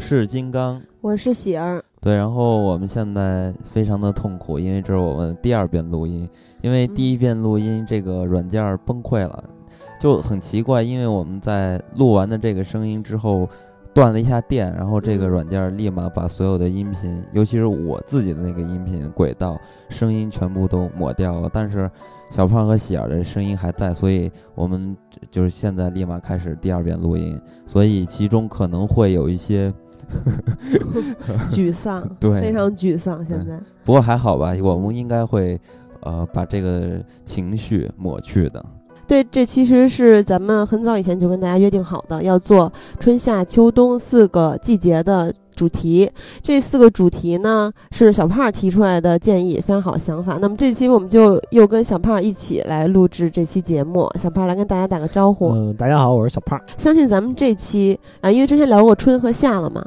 是金刚，我是喜儿。对，然后我们现在非常的痛苦，因为这是我们第二遍录音，因为第一遍录音这个软件崩溃了，就很奇怪，因为我们在录完的这个声音之后断了一下电，然后这个软件立马把所有的音频，尤其是我自己的那个音频轨道声音全部都抹掉了，但是小胖和喜儿的声音还在，所以我们就是现在立马开始第二遍录音，所以其中可能会有一些。沮丧，对，非常沮丧。现在，不过还好吧，我们应该会，呃，把这个情绪抹去的。对，这其实是咱们很早以前就跟大家约定好的，要做春夏秋冬四个季节的主题。这四个主题呢，是小胖提出来的建议，非常好的想法。那么这期我们就又跟小胖一起来录制这期节目。小胖来跟大家打个招呼。嗯，大家好，我是小胖。相信咱们这期啊，因为之前聊过春和夏了嘛。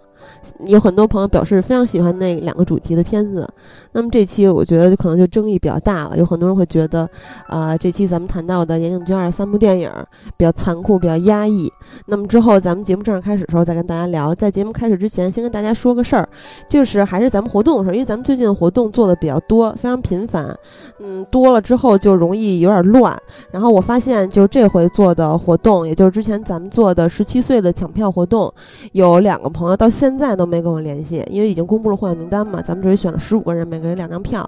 有很多朋友表示非常喜欢那两个主题的片子，那么这期我觉得可能就争议比较大了。有很多人会觉得，啊，这期咱们谈到的《岩井俊二》三部电影比较残酷，比较压抑。那么之后咱们节目正式开始的时候再跟大家聊。在节目开始之前，先跟大家说个事儿，就是还是咱们活动的时候，因为咱们最近活动做的比较多，非常频繁，嗯，多了之后就容易有点乱。然后我发现，就这回做的活动，也就是之前咱们做的十七岁的抢票活动，有两个朋友到现现在都没跟我联系，因为已经公布了获奖名单嘛。咱们这里选了十五个人，每个人两张票。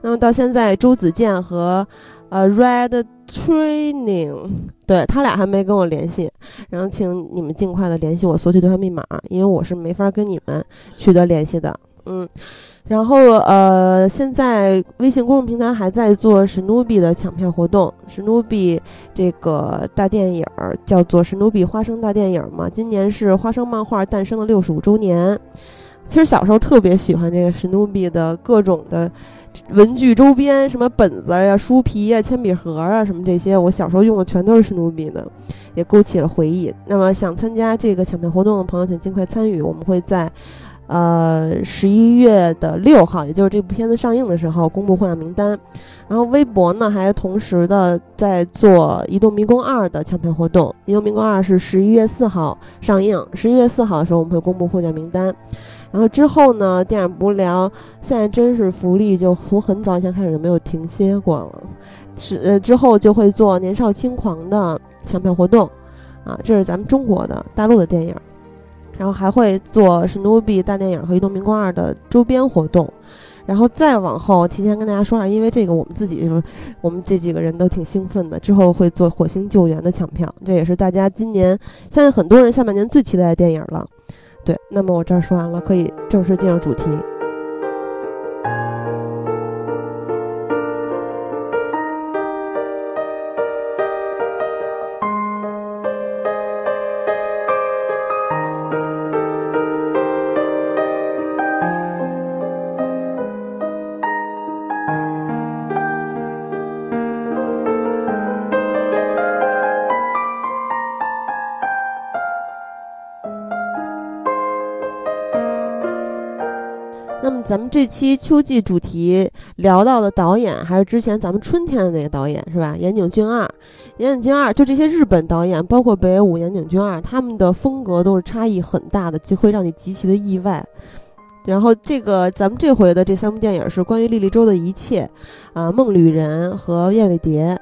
那么到现在，周子健和呃 Red Training，对他俩还没跟我联系。然后请你们尽快的联系我，索取兑换密码，因为我是没法跟你们取得联系的。嗯，然后呃，现在微信公众平台还在做史努比的抢票活动。史努比这个大电影叫做《史努比花生大电影》嘛，今年是花生漫画诞生的六十五周年。其实小时候特别喜欢这个史努比的各种的文具周边，什么本子呀、书皮呀、铅笔盒啊，什么这些，我小时候用的全都是史努比的，也勾起了回忆。那么想参加这个抢票活动的朋友，请尽快参与，我们会在。呃，十一月的六号，也就是这部片子上映的时候，公布获奖名单。然后微博呢，还同时的在做《移动迷宫二》的抢票活动。《移动迷宫二》是十一月四号上映，十一月四号的时候我们会公布获奖名单。然后之后呢，电影不聊，现在真是福利，就从很早以前开始就没有停歇过了。是呃，之后就会做《年少轻狂》的抢票活动，啊，这是咱们中国的大陆的电影。然后还会做史努比大电影和移动迷宫二的周边活动，然后再往后提前跟大家说下，因为这个我们自己就是我们这几个人都挺兴奋的。之后会做火星救援的抢票，这也是大家今年相信很多人下半年最期待的电影了。对，那么我这儿说完了，可以正式进入主题。咱们这期秋季主题聊到的导演，还是之前咱们春天的那个导演是吧？岩井俊二，岩井俊二就这些日本导演，包括北野武、岩井俊二，他们的风格都是差异很大的，就会让你极其的意外。然后这个咱们这回的这三部电影是关于莉莉周的一切，啊，梦旅人和燕尾蝶。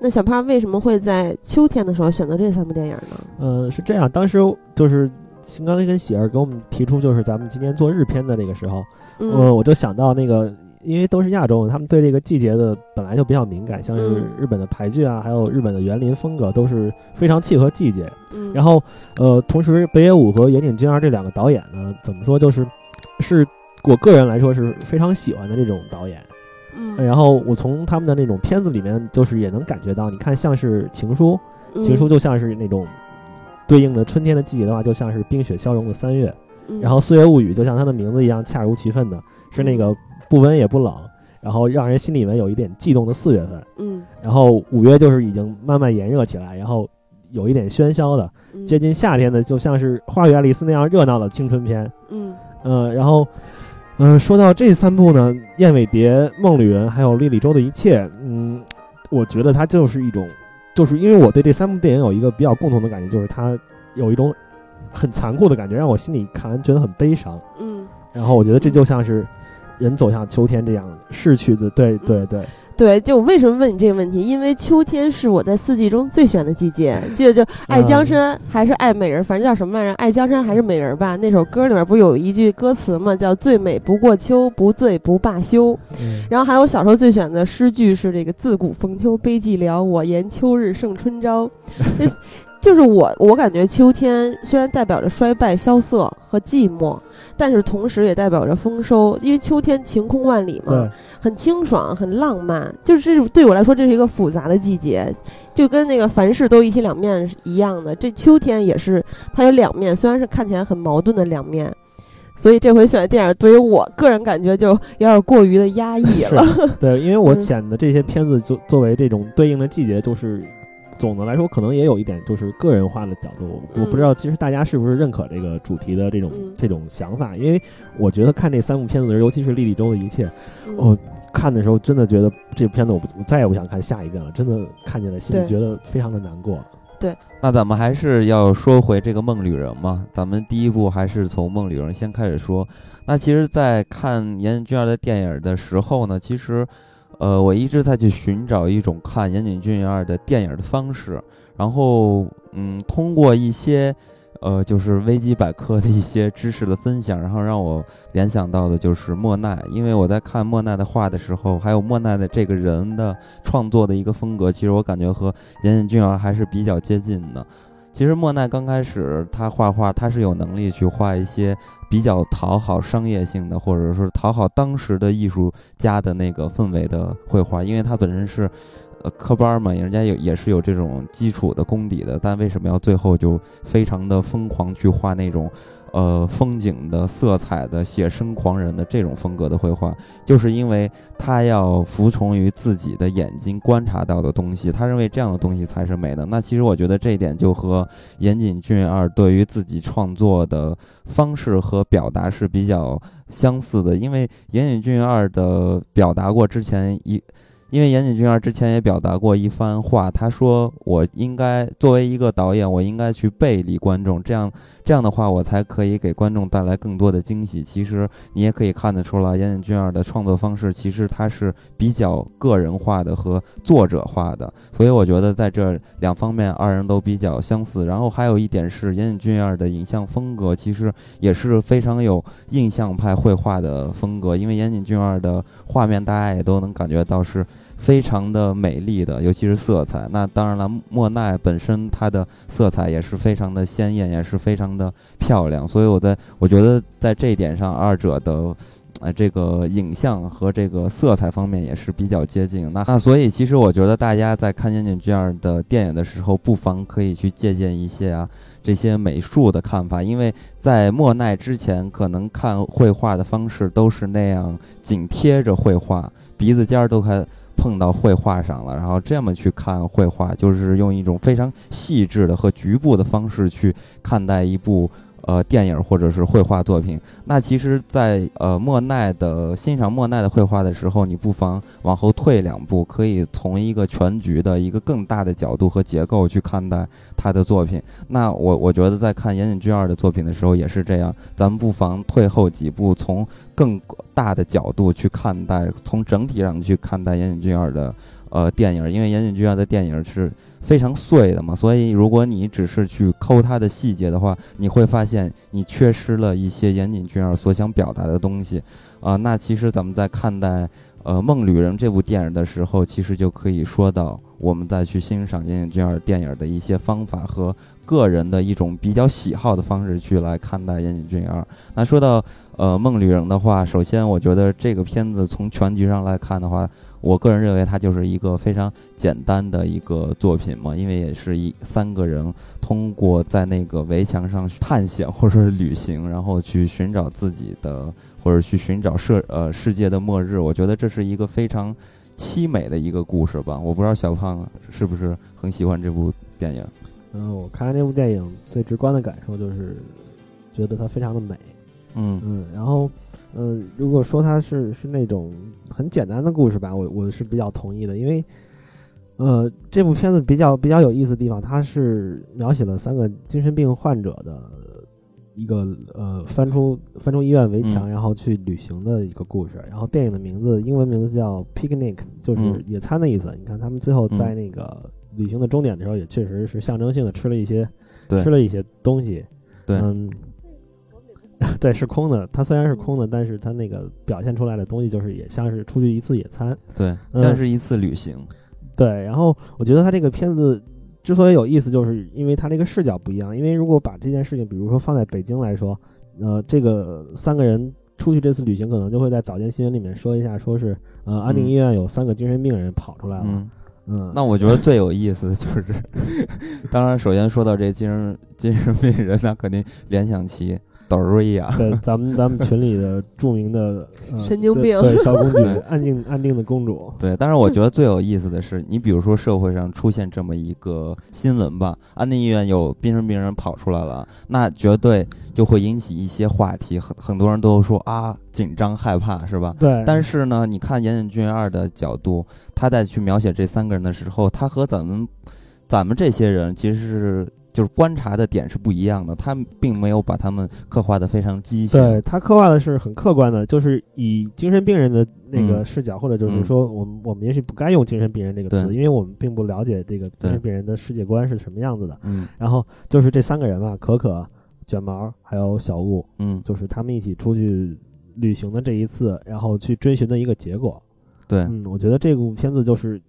那小胖为什么会在秋天的时候选择这三部电影呢？呃，是这样，当时就是。新刚跟喜儿给我们提出，就是咱们今年做日片的这个时候，嗯，我我就想到那个，因为都是亚洲，他们对这个季节的本来就比较敏感，像是嗯日本的牌剧啊，还有日本的园林风格都是非常契合季节。嗯然后，呃，同时北野武和岩井俊二这两个导演呢，怎么说，就是是我个人来说是非常喜欢的这种导演。嗯，然后我从他们的那种片子里面，就是也能感觉到，你看像是《情书》，嗯情书就像是那种对应的春天的季节的话，就像是冰雪消融的三月。嗯。然后《岁月物语》就像它的名字一样，恰如其分的是那个不温也不冷，然后让人心里面有一点悸动的四月份。嗯。然后五月就是已经慢慢炎热起来，然后有一点喧嚣的，嗯。接近夏天的，就像是《花与爱丽丝》那样热闹的青春片。嗯。嗯、然后，嗯、说到这三部呢，《燕尾蝶》《梦旅人》还有《莉莉周的一切》，嗯，我觉得它就是一种，就是因为我对这三部电影有一个比较共同的感觉，就是它有一种很残酷的感觉，让我心里看完觉得很悲伤。嗯，然后我觉得这就像是人走向秋天这样逝去的，对对对，对，就为什么问你这个问题？因为秋天是我在四季中最喜欢的季节，记得就爱江山还是爱美人，反正叫什么来着？爱江山还是美人吧？那首歌里面不是有一句歌词吗？叫“最美不过秋，不醉不罢休”。嗯然后还有小时候最喜欢的诗句是这个“自古逢秋悲寂寥，我言秋日胜春朝” 就。是我，我感觉秋天虽然代表着衰败、萧瑟和寂寞，但是同时也代表着丰收，因为秋天晴空万里嘛，，很清爽，很浪漫。就是这对我来说，这是一个复杂的季节，就跟那个凡事都一体两面是一样的。这秋天也是，它有两面，虽然是看起来很矛盾的两面。所以这回选的电影，对于我个人感觉就有点过于的压抑了。对，因为我嗯选的这些片子就作为这种对应的季节，就是总的来说可能也有一点就是个人化的角度。我嗯不知道其实大家是不是认可这个主题的这种、嗯这种想法，因为我觉得看这三部片子的时候，尤其是《莉莉周的一切》，嗯我看的时候真的觉得这部片子我不我再也不想看下一遍了，真的看见了心里觉得非常的难过。对那咱们还是要说回这个梦旅人嘛，咱们第一部还是从梦旅人先开始说。那其实，在看岩井俊二的电影的时候呢，其实，呃，我一直在去寻找一种看岩井俊二的电影的方式，然后，嗯，通过一些，呃，就是维基百科的一些知识的分享，然后让我联想到的就是莫奈，因为我在看莫奈的画的时候，还有莫奈的这个人的创作的一个风格，其实我感觉和岩井俊二还是比较接近的。其实莫奈刚开始他画画，他是有能力去画一些比较讨好商业性的，或者说讨好当时的艺术家的那个氛围的绘画，因为他本身是。呃，科班嘛，人家有也是有这种基础的功底的，但为什么要最后就非常的疯狂去画那种，呃，风景的、色彩的、写生狂人的这种风格的绘画？就是因为他要服从于自己的眼睛观察到的东西，他认为这样的东西才是美的。那其实我觉得这一点就和岩井俊二对于自己创作的方式和表达是比较相似的，因为岩井俊二的表达过之前一。因为岩井俊二之前也表达过一番话，他说：“我应该作为一个导演，我应该去背离观众，这样这样的话，我才可以给观众带来更多的惊喜。”其实你也可以看得出来，岩井俊二的创作方式其实他是比较个人化的和作者化的，所以我觉得在这两方面二人都比较相似。然后还有一点是，岩井俊二的影像风格其实也是非常有印象派绘画的风格，因为岩井俊二的画面大家也都能感觉到是。非常的美丽的，尤其是色彩。那当然了，莫奈本身它的色彩也是非常的鲜艳，也是非常的漂亮。所以我在我觉得在这一点上，二者的。呃，这个影像和这个色彩方面也是比较接近。那那所以，其实我觉得大家在看岩井俊二的电影的时候，不妨可以去借鉴一些啊这些美术的看法，因为在莫奈之前，可能看绘画的方式都是那样紧贴着绘画，鼻子尖儿都快碰到绘画上了，然后这么去看绘画，就是用一种非常细致的和局部的方式去看待一部。呃，电影或者是绘画作品，那其实在，呃莫奈的欣赏莫奈的绘画的时候，你不妨往后退两步，可以从一个全局的一个更大的角度和结构去看待他的作品。那我我觉得在看岩井俊二的作品的时候也是这样，咱们不妨退后几步，从更大的角度去看待，从整体上去看待岩井俊二的。呃电影，因为岩井俊二的电影是非常碎的嘛，所以如果你只是去抠它的细节的话，你会发现你缺失了一些岩井俊二所想表达的东西。啊，那其实咱们在看待呃《梦旅人》这部电影的时候，其实就可以说到我们再去欣赏岩井俊二电影的一些方法和个人的一种比较喜好的方式去来看待岩井俊二。那说到呃《梦旅人》的话，首先我觉得这个片子从全局上来看的话，我个人认为它就是一个非常简单的一个作品嘛，因为也是一三个人通过在那个围墙上探险或者是旅行，然后去寻找自己的。或者去寻找世呃世界的末日，我觉得这是一个非常凄美的一个故事吧。我不知道小胖是不是很喜欢这部电影。嗯，我看完这部电影最直观的感受就是觉得它非常的美。嗯嗯，然后嗯，如果说它是是那种很简单的故事吧，我我是比较同意的，因为呃这部片子比较比较有意思的地方，它是描写了三个精神病患者的。一个呃翻出翻出医院围墙，然后去旅行的一个故事。然后电影的名字英文名字叫 Picnic，就是野餐的意思。你看他们最后在那个旅行的终点的时候，也确实是象征性的吃了一些吃了一些东西。对，嗯，对，是空的。它虽然是空的，但是它那个表现出来的东西就是也像是出去一次野餐，对，像是一次旅行。对，然后我觉得他这个片子。之所以有意思，就是因为他这个视角不一样。因为如果把这件事情，比如说放在北京来说，呃，这个三个人出去这次旅行，可能就会在早间新闻里面说一下，说是呃，安定医院有三个精神病人跑出来了。嗯，那我觉得最有意思的 就是，当然，首先说到这精神精神病人，那肯定联想齐。朵瑞呀，对，咱们咱们 群里的著名的神经病，对小公 主，安静安定的公主。对，但是我觉得最有意思的是，你比如说社会上出现这么一个新闻吧，安定医院有精神病人跑出来了，那绝对就会引起一些话题，很很多人都说啊，紧张害怕是吧？对。但是呢，你看岩井俊二的角度，他在去描写这三个人的时候，他和咱们咱们这些人其实是。就是观察的点是不一样的，他并没有把他们刻画的非常畸形。对他刻画的是很客观的，就是以精神病人的那个视角，或者就是说，我们我们也许不该用精神病人这个词，因为我们并不了解这个精神病人的世界观是什么样子的。嗯。然后就是这三个人嘛，可可、卷毛还有小雾，嗯，就是他们一起出去旅行的这一次，然后去追寻的一个结果。对，嗯，我觉得这部片子就是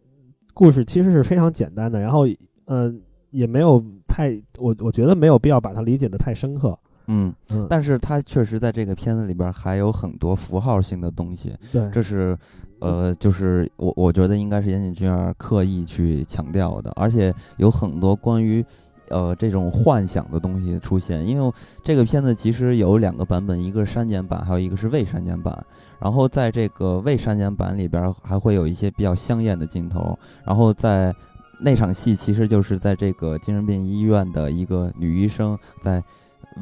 故事其实是非常简单的，然后嗯。也没有太我我觉得没有必要把它理解的太深刻，嗯。嗯，但是它确实在这个片子里边还有很多符号性的东西，对，这是呃就是我我觉得应该是岩井俊二刻意去强调的，而且有很多关于呃这种幻想的东西出现，因为这个片子其实有两个版本，一个是删减版，还有一个是未删减版，然后在这个未删减版里边还会有一些比较香艳的镜头，然后在。那场戏其实就是在这个精神病医院的一个女医生在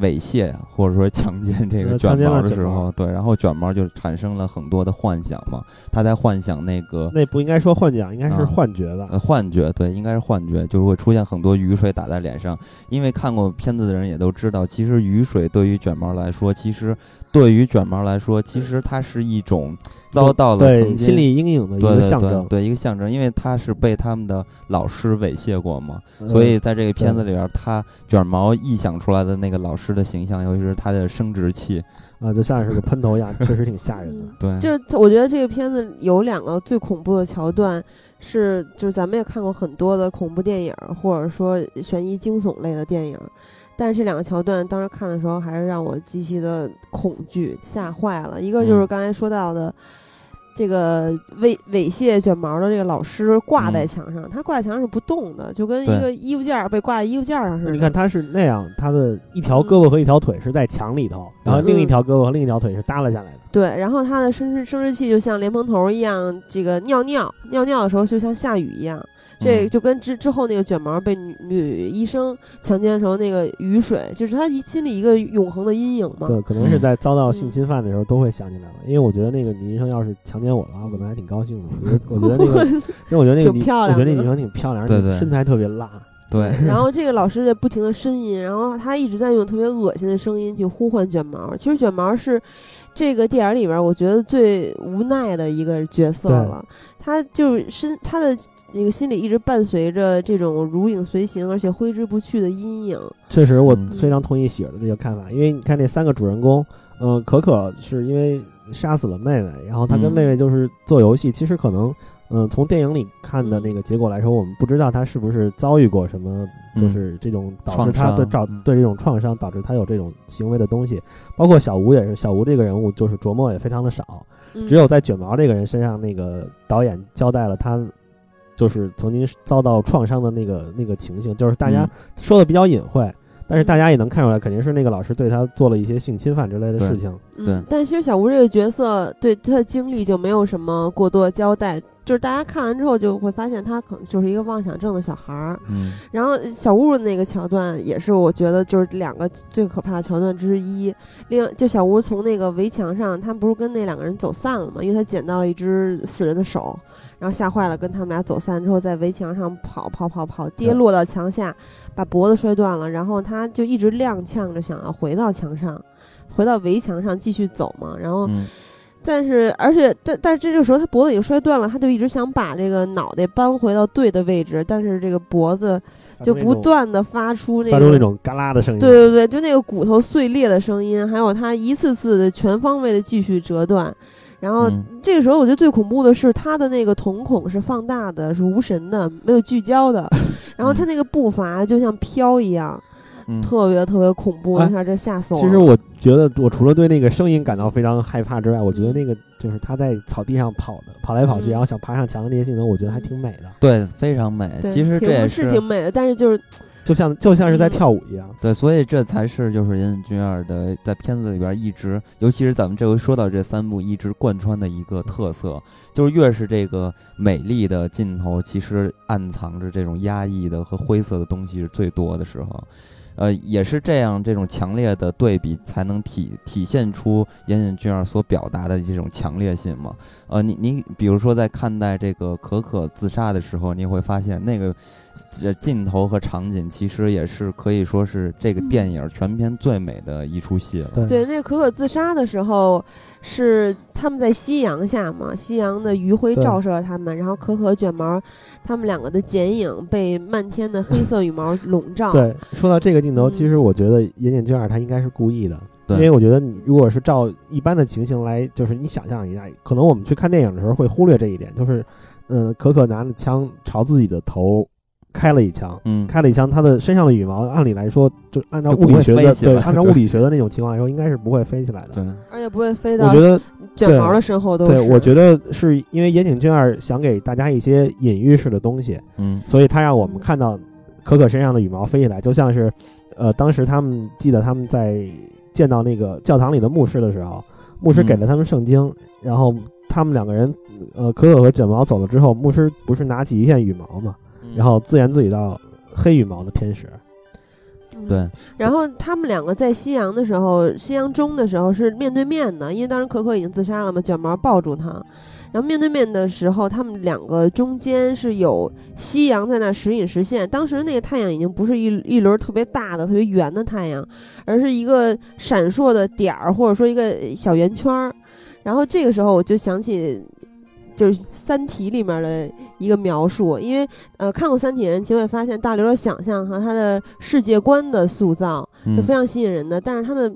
猥亵或者说强奸这个卷毛的时候，对，然后卷毛就产生了很多的幻想嘛，他在幻想那个那不应该说幻想，应该是幻觉吧？幻觉，对，应该是幻觉，就是会出现很多雨水打在脸上。因为看过片子的人也都知道，其实雨水对于卷毛来说，其实。对于卷毛来说，其实它是一种遭到了曾经心理阴影的一个象征，对一个象征，因为他是被他们的老师猥亵过嘛，所以在这个片子里边，他卷毛臆想出来的那个老师的形象，尤其是他的生殖器啊，就像是个喷头一样，确实挺吓人的。对，就是我觉得这个片子有两个最恐怖的桥段，是就是咱们也看过很多的恐怖电影，或者说悬疑惊悚类的电影。但是这两个桥段，当时看的时候还是让我极其的恐惧，吓坏了。一个就是刚才说到的，这个猥猥亵卷毛的这个老师挂在墙上，他挂在墙上是不动的，就跟一个衣服件被挂在衣服件上似的。你看他是那样，他的一条胳膊和一条腿是在墙里头，然后另一条胳膊和另一条腿是耷拉下来的。对，然后他的生殖生殖器就像莲蓬头一样，这个尿尿尿尿的时候就像下雨一样。这就跟之之后那个卷毛被女女医生强奸的时候那个雨水，就是他心里一个永恒的阴影嘛。对，可能是在遭到性侵犯的时候都会想起来了。因为我觉得那个女医生要是强奸我的话，我可能还挺高兴的。我觉得，我觉得那个，因为我觉得那个女，我觉得那女生挺漂亮，对对，身材特别辣。对，然后 这个老师在不停的呻吟，然后他一直在用特别恶心的声音去呼唤卷毛。其实卷毛是这个电影里边我觉得最无奈的一个角色了，他就是身他的。那个心里一直伴随着这种如影随形而且挥之不去的阴影。确实，我非常同意喜儿的这个看法，因为你看这三个主人公，嗯，可可是因为杀死了妹妹，然后他跟妹妹就是做游戏。其实可能，嗯，从电影里看的那个结果来说，我们不知道他是不是遭遇过什么，就是这种导致他的导对这种创伤导致他有这种行为的东西。包括小吴也是，小吴这个人物就是琢磨也非常的少，只有在卷毛这个人身上，那个导演交代了他。就是曾经遭到创伤的那个那个情形，就是大家说的比较隐晦，但是大家也能看出来，肯定是那个老师对他做了一些性侵犯之类的事情。对，但其实小吴这个角色对他的经历就没有什么过多的交代。就是大家看完之后就会发现他可能就是一个妄想症的小孩儿，嗯，然后小屋的那个桥段也是我觉得就是两个最可怕的桥段之一。另就小吴从那个围墙上，他不是跟那两个人走散了吗？因为他捡到了一只死人的手，然后吓坏了，跟他们俩走散之后，在围墙上跑跑跑跑，跌落到墙下，把脖子摔断了，然后他就一直踉跄着想要回到墙上，回到围墙上继续走嘛，然后。但是，而且，但但是这个时候他脖子已经摔断了，他就一直想把这个脑袋搬回到对的位置，但是这个脖子就不断的发出那发出那种嘎啦的声音。对对对，就那个骨头碎裂的声音，还有他一次次的全方位的继续折断。然后这个时候，我觉得最恐怖的是他的那个瞳孔是放大的，是无神的，没有聚焦的。然后他那个步伐就像飘一样。特别特别恐怖，一下这吓死我了。其实我觉得，我除了对那个声音感到非常害怕之外，我觉得那个就是他在草地上跑的，跑来跑去，然后想爬上墙的那些镜头，我觉得还挺美的。对，非常美。其实这也是挺美的，但是就是就像就像是在跳舞一样。对，所以这才是就是岩井俊二的在片子里边一直，尤其是咱们这回说到这三部一直贯穿的一个特色，就是越是这个美丽的镜头，其实暗藏着这种压抑的和灰色的东西是最多的时候。呃，也是这样，这种强烈的对比才能体体现出岩井俊二所表达的这种强烈性嘛。呃，你你比如说在看待这个可可自杀的时候，你会发现那个镜头和场景其实也是可以说是这个电影全片最美的一出戏了。对，那个可可自杀的时候。是他们在夕阳下嘛？夕阳的余晖照射了他们，然后可可卷毛，他们两个的剪影被漫天的黑色羽毛笼罩。对，说到这个镜头，其实我觉得岩井俊二他应该是故意的，因为我觉得你如果是照一般的情形来，就是你想象一下，可能我们去看电影的时候会忽略这一点，就是，嗯，可可拿着枪朝自己的头。开了一枪，嗯，开了一枪，他的身上的羽毛，按理来说，就按照物理学的，对，按照物理学的那种情况来说，应该是不会飞起来的，对，而且不会飞到，我觉得卷毛的身后都是。对，我觉得是因为岩井俊二想给大家一些隐喻式的东西，嗯，所以他让我们看到可可身上的羽毛飞起来，就像是，呃，当时他们记得他们在见到那个教堂里的牧师的时候，牧师给了他们圣经，然后他们两个人，呃，可可和卷毛走了之后，牧师不是拿起一片羽毛嘛。然后自言自语到黑羽毛的天使，对。然后他们两个在夕阳的时候，夕阳中的时候是面对面的，因为当时可可已经自杀了嘛，卷毛抱住他。然后面对面的时候，他们两个中间是有夕阳在那时隐时现。当时那个太阳已经不是一一轮特别大的、特别圆的太阳，而是一个闪烁的点儿，或者说一个小圆圈儿。然后这个时候我就想起。就是《三体》里面的一个描述，因为呃看过《三体》的人，其实会发现大刘的想象和他的世界观的塑造是非常吸引人的。但是他的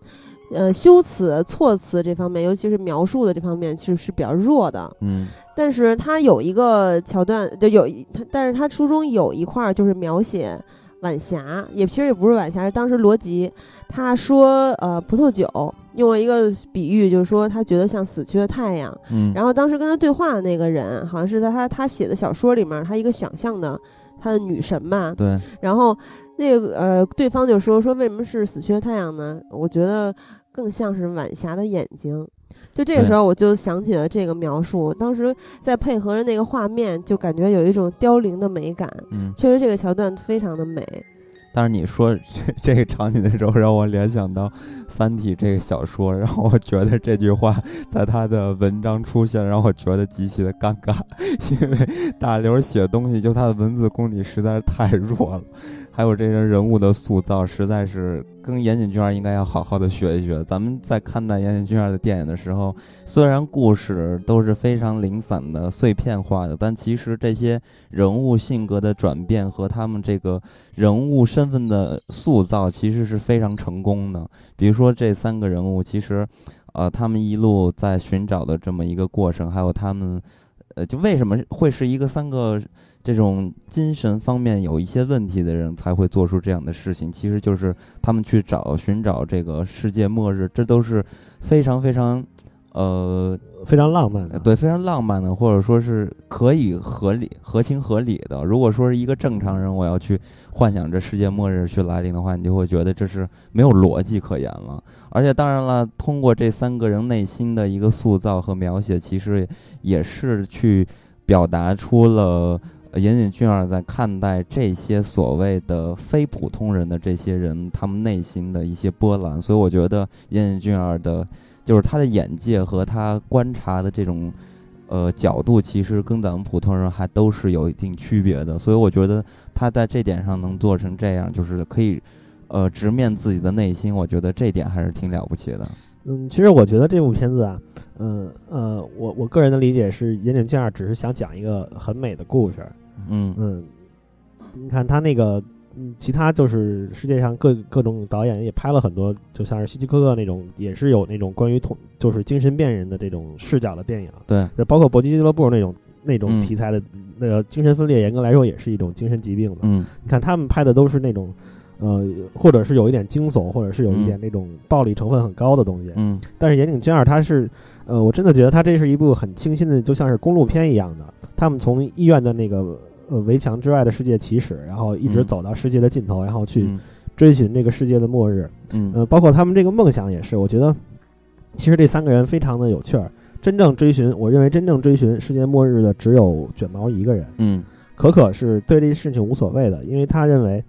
呃修辞、措辞这方面，尤其是描述的这方面，其实是比较弱的。嗯，但是他有一个桥段，就有他，但是他书中有一块就是描写。晚霞也其实也不是晚霞，是当时罗辑他说，呃，葡萄酒用了一个比喻，就是说他觉得像死去的太阳。嗯，然后当时跟他对话的那个人，好像是在他他写的小说里面，他一个想象的他的女神吧。对。然后那个呃，对方就说说为什么是死去的太阳呢？我觉得更像是晚霞的眼睛。就这个时候，我就想起了这个描述。当时在配合着那个画面，就感觉有一种凋零的美感。嗯，确实这个桥段非常的美。但是你说 这这个场景的时候，让我联想到《三体》这个小说，然后我觉得这句话在他的文章出现，让我觉得极其的尴尬，因为大刘写东西就他的文字功底实在是太弱了。还有这些人物的塑造，实在是跟岩井俊二应该要好好的学一学。咱们在看待岩井俊二的电影的时候，虽然故事都是非常零散的、碎片化的，但其实这些人物性格的转变和他们这个人物身份的塑造，其实是非常成功的。比如说这三个人物，其实，呃，他们一路在寻找的这么一个过程，还有他们，呃，就为什么会是一个三个？这种精神方面有一些问题的人才会做出这样的事情，其实就是他们去找寻找这个世界末日，这都是非常非常，呃，非常浪漫的，对，非常浪漫的，或者说是可以合理、合情合理的。如果说是一个正常人，我要去幻想着世界末日去来临的话，你就会觉得这是没有逻辑可言了。而且，当然了，通过这三个人内心的一个塑造和描写，其实也是去表达出了。岩井俊二在看待这些所谓的非普通人的这些人，他们内心的一些波澜，所以我觉得岩井俊二的，就是他的眼界和他观察的这种，呃角度，其实跟咱们普通人还都是有一定区别的。所以我觉得他在这点上能做成这样，就是可以，呃，直面自己的内心，我觉得这点还是挺了不起的。嗯，其实我觉得这部片子啊，嗯呃，我我个人的理解是，岩井俊二只是想讲一个很美的故事。嗯嗯，你看他那个，嗯，其他就是世界上各各种导演也拍了很多，就像是希区柯克那种，也是有那种关于同就是精神病人的这种视角的电影。对，就包括搏击俱乐部那种那种题材的，那个精神分裂，严格来说也是一种精神疾病的。嗯，你看他们拍的都是那种，呃，或者是有一点惊悚，或者是有一点那种暴力成分很高的东西。嗯，但是岩井俊二他是，呃，我真的觉得他这是一部很清新的，就像是公路片一样的。他们从医院的那个。呃，围墙之外的世界起始，然后一直走到世界的尽头，然后去追寻这个世界的末日。嗯，呃，包括他们这个梦想也是，我觉得其实这三个人非常的有趣儿。真正追寻，我认为真正追寻世界末日的只有卷毛一个人。嗯，可可是对这事情无所谓的，因为他认为，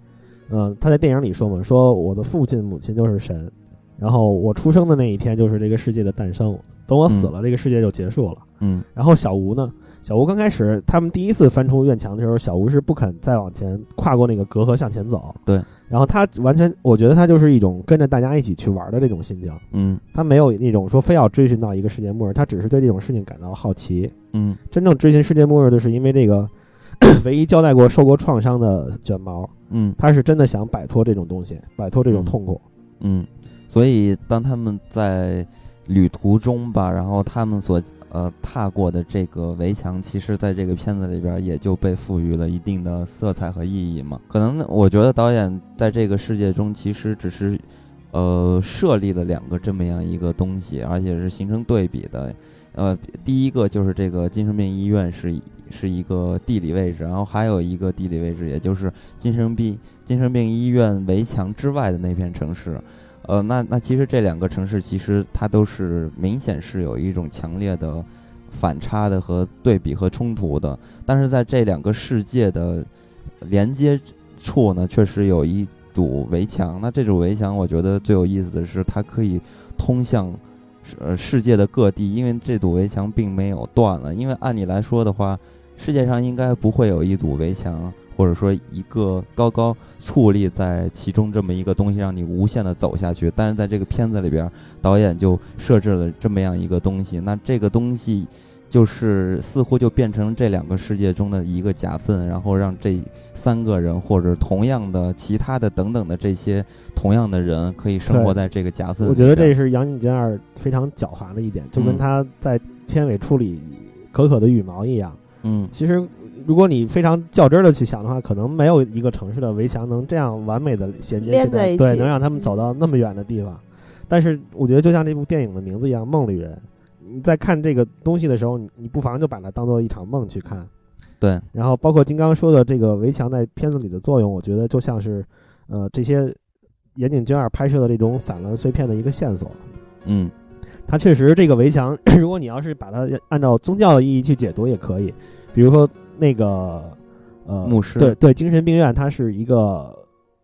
呃，他在电影里说嘛，说我的父亲母亲就是神，然后我出生的那一天就是这个世界的诞生，等我死了，这个世界就结束了。嗯，然后小吴呢？小吴刚开始，他们第一次翻出院墙的时候，小吴是不肯再往前跨过那个隔阂向前走。对，然后他完全，我觉得他就是一种跟着大家一起去玩的这种心情。嗯，他没有那种说非要追寻到一个世界末日，他只是对这种事情感到好奇。嗯，真正追寻世界末日的是因为这个 唯一交代过受过创伤的卷毛。嗯，他是真的想摆脱这种东西，摆脱这种痛苦。嗯，所以当他们在旅途中吧，然后他们所。呃，踏过的这个围墙，其实在这个片子里边也就被赋予了一定的色彩和意义嘛。可能我觉得导演在这个世界中其实只是，呃，设立了两个这么样一个东西，而且是形成对比的。呃，第一个就是这个精神病医院是是一个地理位置，然后还有一个地理位置，也就是精神病精神病医院围墙之外的那片城市。呃，那那其实这两个城市其实它都是明显是有一种强烈的反差的和对比和冲突的，但是在这两个世界的连接处呢，确实有一堵围墙。那这堵围墙，我觉得最有意思的是它可以通向呃世界的各地，因为这堵围墙并没有断了。因为按理来说的话，世界上应该不会有一堵围墙。或者说一个高高矗立在其中这么一个东西，让你无限的走下去。但是在这个片子里边，导演就设置了这么样一个东西。那这个东西就是似乎就变成这两个世界中的一个夹缝，然后让这三个人或者同样的其他的等等的这些同样的人可以生活在这个夹缝。我觉得这是杨景娟二非常狡猾的一点，就跟他在片尾处理可可的羽毛一样。嗯，其实。如果你非常较真儿的去想的话，可能没有一个城市的围墙能这样完美的衔接起来，对，能让他们走到那么远的地方。但是我觉得，就像这部电影的名字一样，《梦旅人》。你在看这个东西的时候，你你不妨就把它当做一场梦去看。对。然后，包括金刚说的这个围墙在片子里的作用，我觉得就像是，呃，这些岩井俊二拍摄的这种散乱碎片的一个线索。嗯。它确实，这个围墙，如果你要是把它按照宗教的意义去解读，也可以。比如说。那个，呃，牧师对对，精神病院它是一个，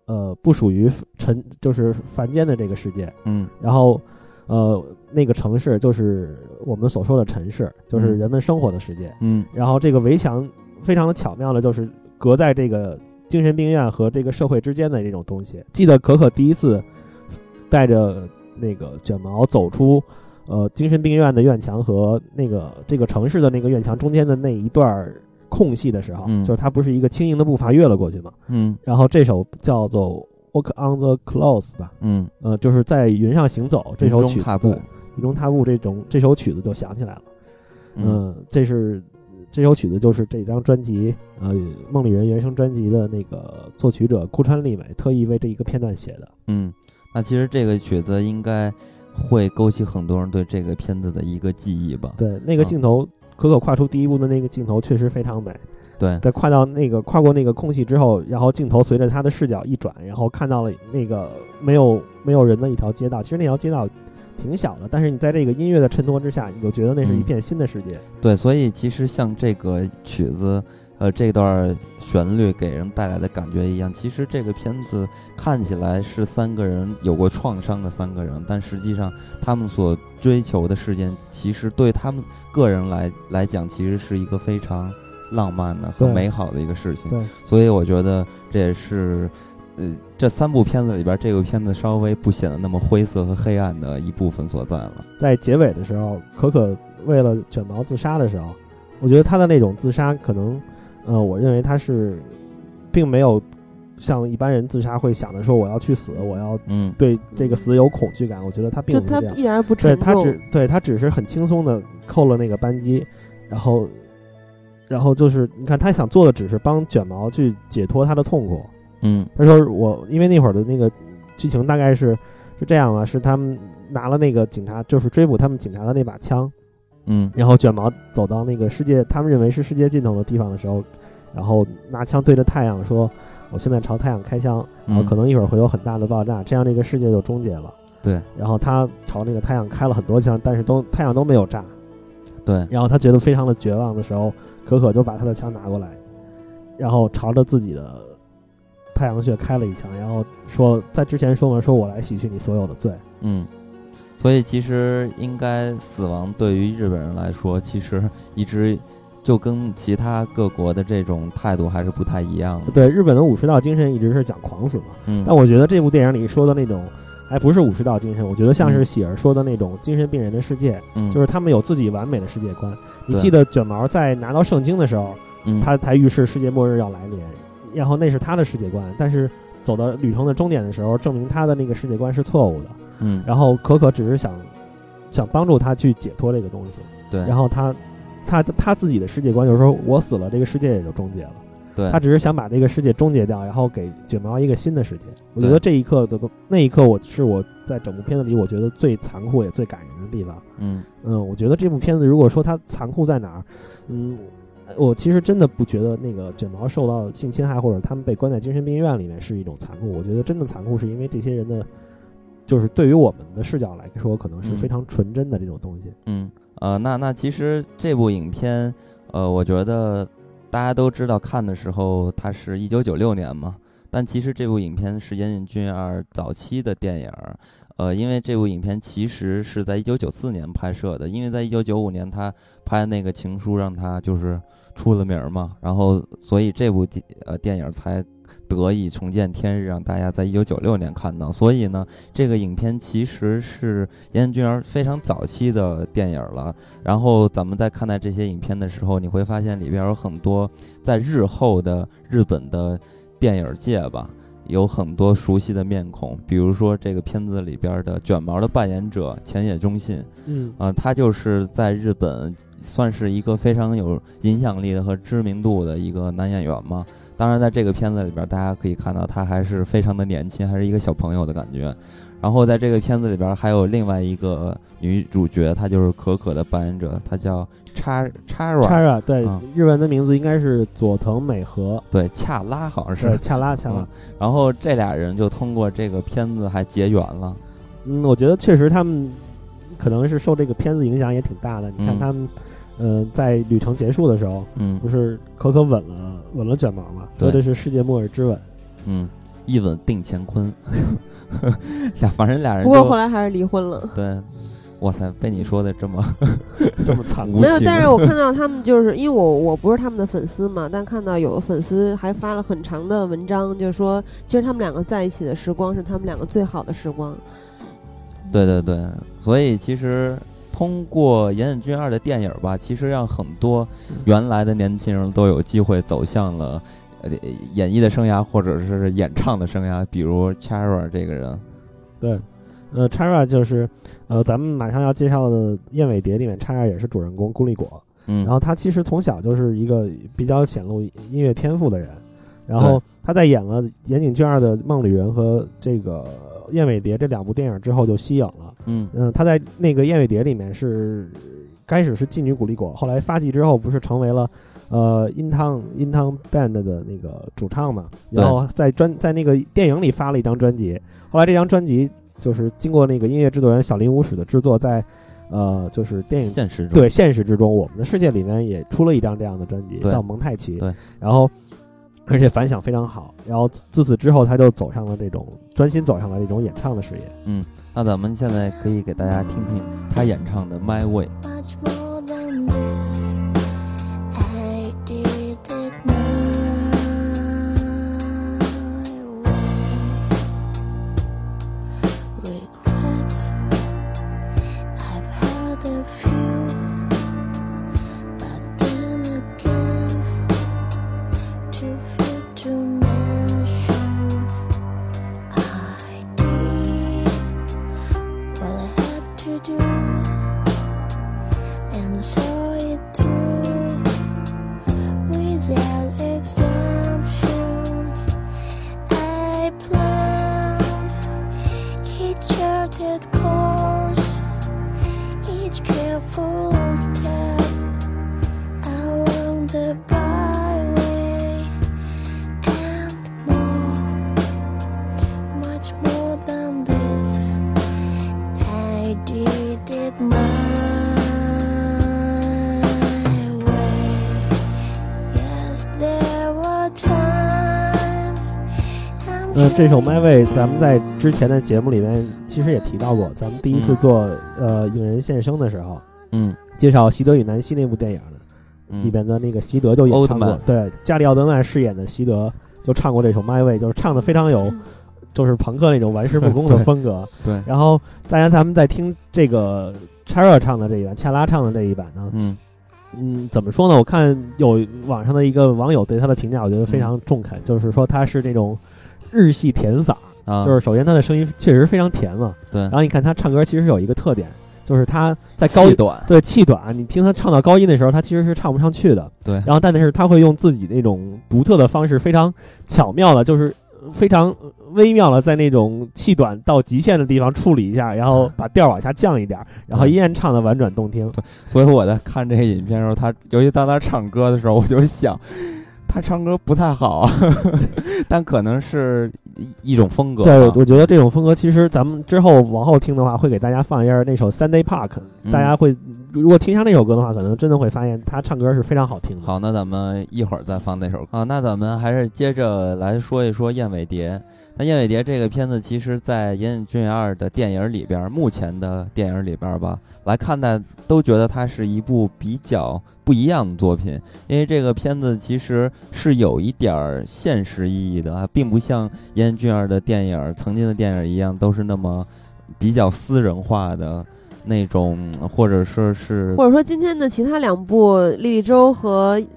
呃，不属于尘，就是凡间的这个世界，嗯，然后，呃，那个城市就是我们所说的城市，就是人们生活的世界，嗯，然后这个围墙非常的巧妙的，就是隔在这个精神病院和这个社会之间的这种东西。记得可可第一次带着那个卷毛走出呃精神病院的院墙和那个这个城市的那个院墙中间的那一段空隙的时候，嗯就是他不是一个轻盈的步伐越了过去嘛？嗯然后这首叫做《Walk on the Clouds》吧，嗯，呃，就是在云上行走这首曲子，踏步对云中踏步这种这首曲子就想起来了。嗯嗯，这是这首曲子就是这张专辑呃《梦里人》原声专辑的那个作曲者顾川丽美特意为这一个片段写的。嗯，那其实这个曲子应该会勾起很多人对这个片子的一个记忆吧？对，那个镜头，可可跨出第一步的那个镜头确实非常美。对，在跨到那个跨过那个空隙之后，然后镜头随着他的视角一转，然后看到了那个没有没有人的一条街道。其实那条街道挺小的，但是你在这个音乐的衬托之下，你就觉得那是一嗯片新的世界。对，所以其实像这个曲子，呃，这段旋律给人带来的感觉一样，其实这个片子看起来是三个人有过创伤的三个人，但实际上他们所追求的事件，其实对他们个人来来讲，其实是一个非常浪漫的和美好的一个事情。对，所以我觉得这也是。呃，这三部片子里边，这个片子稍微不显得那么灰色和黑暗的一部分所在了。在结尾的时候，可可为了卷毛自杀的时候，我觉得他的那种自杀可能，呃，我认为他是并没有像一般人自杀会想着说我要去死，我要嗯，对这个死有恐惧感。我觉得他并不是这样。一点儿也不对他，只对他只是很轻松的扣了那个扳机，然后，然后就是你看他想做的只是帮卷毛去解脱他的痛苦。嗯他说我因为那会儿的那个剧情大概是是这样啊，是他们拿了那个警察就是追捕他们警察的那把枪，嗯然后卷毛走到那个世界他们认为是世界尽头的地方的时候，然后拿枪对着太阳说：“我现在朝太阳开枪，然后嗯可能一会儿会有很大的爆炸，这样这个世界就终结了。”对然后他朝那个太阳开了很多枪，但是都太阳都没有炸。对，然后他觉得非常的绝望的时候，可可就把他的枪拿过来，然后朝着自己的太阳穴开了一枪，然后说在之前说嘛，说我来洗去你所有的罪。嗯，所以其实应该死亡对于日本人来说，其实一直就跟其他各国的这种态度还是不太一样的。对，日本的武士道精神一直是讲狂死嘛，嗯，但我觉得这部电影里说的那种。还不是武士道精神，我觉得像是嗯喜儿说的那种精神病人的世界，嗯就是他们有自己完美的世界观。你记得卷毛在拿到圣经的时候，嗯他才预示世界末日要来临，然后那是他的世界观，但是走到旅程的终点的时候，证明他的那个世界观是错误的。嗯，然后可可只是想想帮助他去解脱这个东西，对，然后他他他自己的世界观就是说我死了，这个世界也就终结了。对他只是想把这个世界终结掉，然后给卷毛一个新的世界。我觉得这一刻的那一刻，我是我在整部片子里我觉得最残酷也最感人的地方。嗯嗯，我觉得这部片子如果说它残酷在哪儿，嗯，我其实真的不觉得那个卷毛受到性侵害或者他们被关在精神病院里面是一种残酷。我觉得真的残酷是因为这些人的，就是对于我们的视角来说，可能是嗯非常纯真的这种东西。嗯呃，那那其实这部影片，呃，我觉得大家都知道，看的时候它是一九九六年嘛，但其实这部影片是岩井俊二早期的电影。呃，因为这部影片其实是在一九九四年拍摄的，因为在一九九五年他拍那个《情书》让他就是出了名儿嘛，然后所以这部电呃电影才得以重见天日，让大家在一九九六年看到。所以呢，这个影片其实是岩井俊二非常早期的电影了。然后咱们在看待这些影片的时候，你会发现里边有很多在日后的日本的电影界吧。有很多熟悉的面孔，比如说这个片子里边的卷毛的扮演者浅野忠信，嗯啊、他就是在日本算是一个非常有影响力的和知名度的一个男演员嘛。当然，在这个片子里边，大家可以看到他还是非常的年轻，还是一个小朋友的感觉。然后在这个片子里边还有另外一个女主角，她就是可可的扮演者，她叫叉叉叉 a ra 对、啊日文的名字应该是佐藤美和，对，恰拉好像是是。恰拉恰拉。嗯然后这俩人就通过这个片子还结缘了。嗯，我觉得确实他们可能是受这个片子影响也挺大的。你看嗯他们，呃，在旅程结束的时候，嗯不是可可吻了吻了卷毛嘛，说对这是世界末日之吻。嗯，一吻定乾坤。俩反正俩人不过后来还是离婚了。对，哇塞，被你说的这么 这么惨无没有，但是我看到他们就是因为我我不是他们的粉丝嘛，但看到有的粉丝还发了很长的文章，就说其实他们两个在一起的时光是他们两个最好的时光。对对对，所以其实通过岩井俊二的电影吧，其实让很多原来的年轻人都有机会走向了呃演艺的生涯，或者是演唱的生涯，比如 Chara 这个人。对，呃，Chara 就是呃，咱们马上要介绍的《燕尾蝶》里面，Chara 也是主人公孤立果。嗯，然后他其实从小就是一个比较显露音乐天赋的人，然后他在演了岩井俊二的《梦里人》和这个《燕尾蝶》这两部电影之后就息影了。嗯。嗯，他在那个《燕尾蝶》里面是开始是妓女古力果，后来发迹之后不是成为了呃音汤音汤 band 的那个主唱嘛，然后在专在那个电影里发了一张专辑，后来这张专辑就是经过那个音乐制作人小林武史的制作，在呃就是电影现实中。对现实之中，我们的世界里面也出了一张这样的专辑，叫《蒙太奇》。对，然后而且反响非常好。然后自此之后，他就走上了这种专心走上了这种演唱的事业。嗯，那咱们现在可以给大家听听他演唱的《My Way》。这首《My Way》，咱们在之前的节目里面其实也提到过。咱们第一次嗯做、呃影人献声的时候，嗯介绍《西德与南希》那部电影里边的那个西德就演唱过。对，加里奥德曼饰演的西德就唱过这首《My Way》，就是唱的非常有就是朋克那种玩世不恭的 风格。对，然后大家咱们在听这个 Chara 唱的这一版，恰拉唱的这一版呢，嗯嗯，怎么说呢？我看有网上的一个网友对他的评价，我觉得非嗯常中肯，就是说他是那种日系甜嗓，啊，就是首先他的声音确实非常甜嘛，对。然，后你看他唱歌其实有一个特点，就是他在高气短，对气短，你听他唱到高音的时候，他其实是唱不上去的。对。然后但是他会用自己那种独特的方式，非常巧妙的，就是非常微妙的在那种气短到极限的地方处理一下，然后把调往下降一点，然后依然唱的婉转动听。所以我在看这个影片的时候，他尤其当他唱歌的时候，我就想，他唱歌不太好啊，但可能是一一种风格吧。对，我觉得这种风格其实咱们之后往后听的话，会给大家放一下那首《Sunday Park》，嗯大家会如果听一下那首歌的话，可能真的会发现他唱歌是非常好听的。好，那咱们一会儿再放那首歌啊。那咱们还是接着来说一说《燕尾蝶》。那《燕尾蝶》这个片子，其实，在岩井俊二的电影里边，目前的电影里边吧，来看待都觉得它是一部比较不一样的作品，因为这个片子其实是有一点儿现实意义的啊，并不像岩井俊二的电影曾经的电影一样，都是那么比较私人化的那种，或者说是或者说今天的其他两部《莉莉周》和《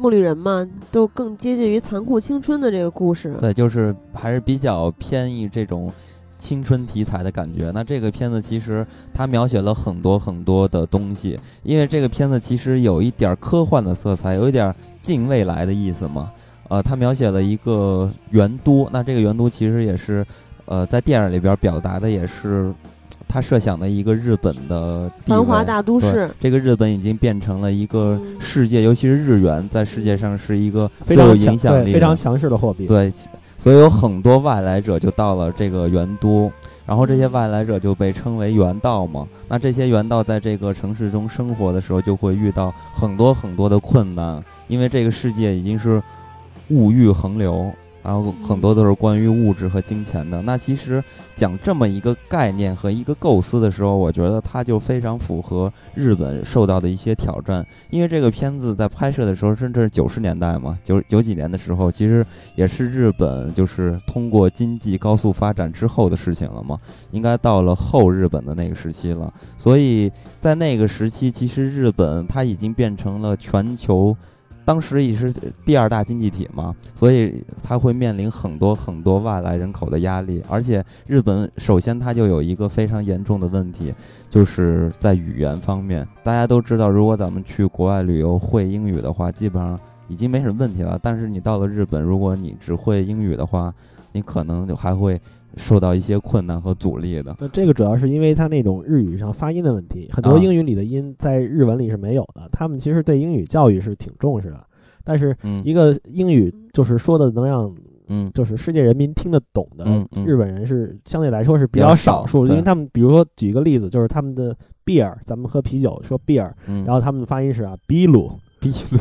梦里人》嘛，都更接近于残酷青春的这个故事。对，就是还是比较偏于这种青春题材的感觉。那这个片子其实它描写了很多很多的东西，因为这个片子其实有一点科幻的色彩，有一点近未来的意思嘛。呃，它描写了一个元都，那这个元都其实也是，呃，在电影里边表达的也是他设想的一个日本的地繁华大都市，这个日本已经变成了一个嗯。世界，尤其是日元，在世界上是一个非常有影响力、非常强势的货币。对，所以有很多外来者就到了这个元都，然后这些外来者就被称为元道嘛。那这些元道在这个城市中生活的时候，就会遇到很多很多的困难，因为这个世界已经是物欲横流，然后很多都是关于物质和金钱的。那其实讲这么一个概念和一个构思的时候，我觉得它就非常符合日本受到的一些挑战。因为这个片子在拍摄的时候，甚至是九十年代嘛，九九几年的时候，其实也是日本就是通过经济高速发展之后的事情了嘛，应该到了后日本的那个时期了。所以在那个时期，其实日本它已经变成了全球。当时也是第二大经济体嘛，所以它会面临很多很多外来人口的压力。而且日本首先它就有一个非常严重的问题，就是在语言方面。大家都知道，如果咱们去国外旅游会英语的话，基本上已经没什么问题了。但是你到了日本，如果你只会英语的话，你可能就还会受到一些困难和阻力的。那这个主要是因为它那种日语上发音的问题，很多啊英语里的音在日文里是没有的。他们其实对英语教育是挺重视的，但是嗯一个英语就是说的能让嗯就是世界人民听得懂的嗯嗯日本人是相对来说是比比较较少数，因为他们比如说举一个例子，就是他们的 beer，咱们喝啤酒说 beer，嗯，然后他们的发音是啊 b i l u 必须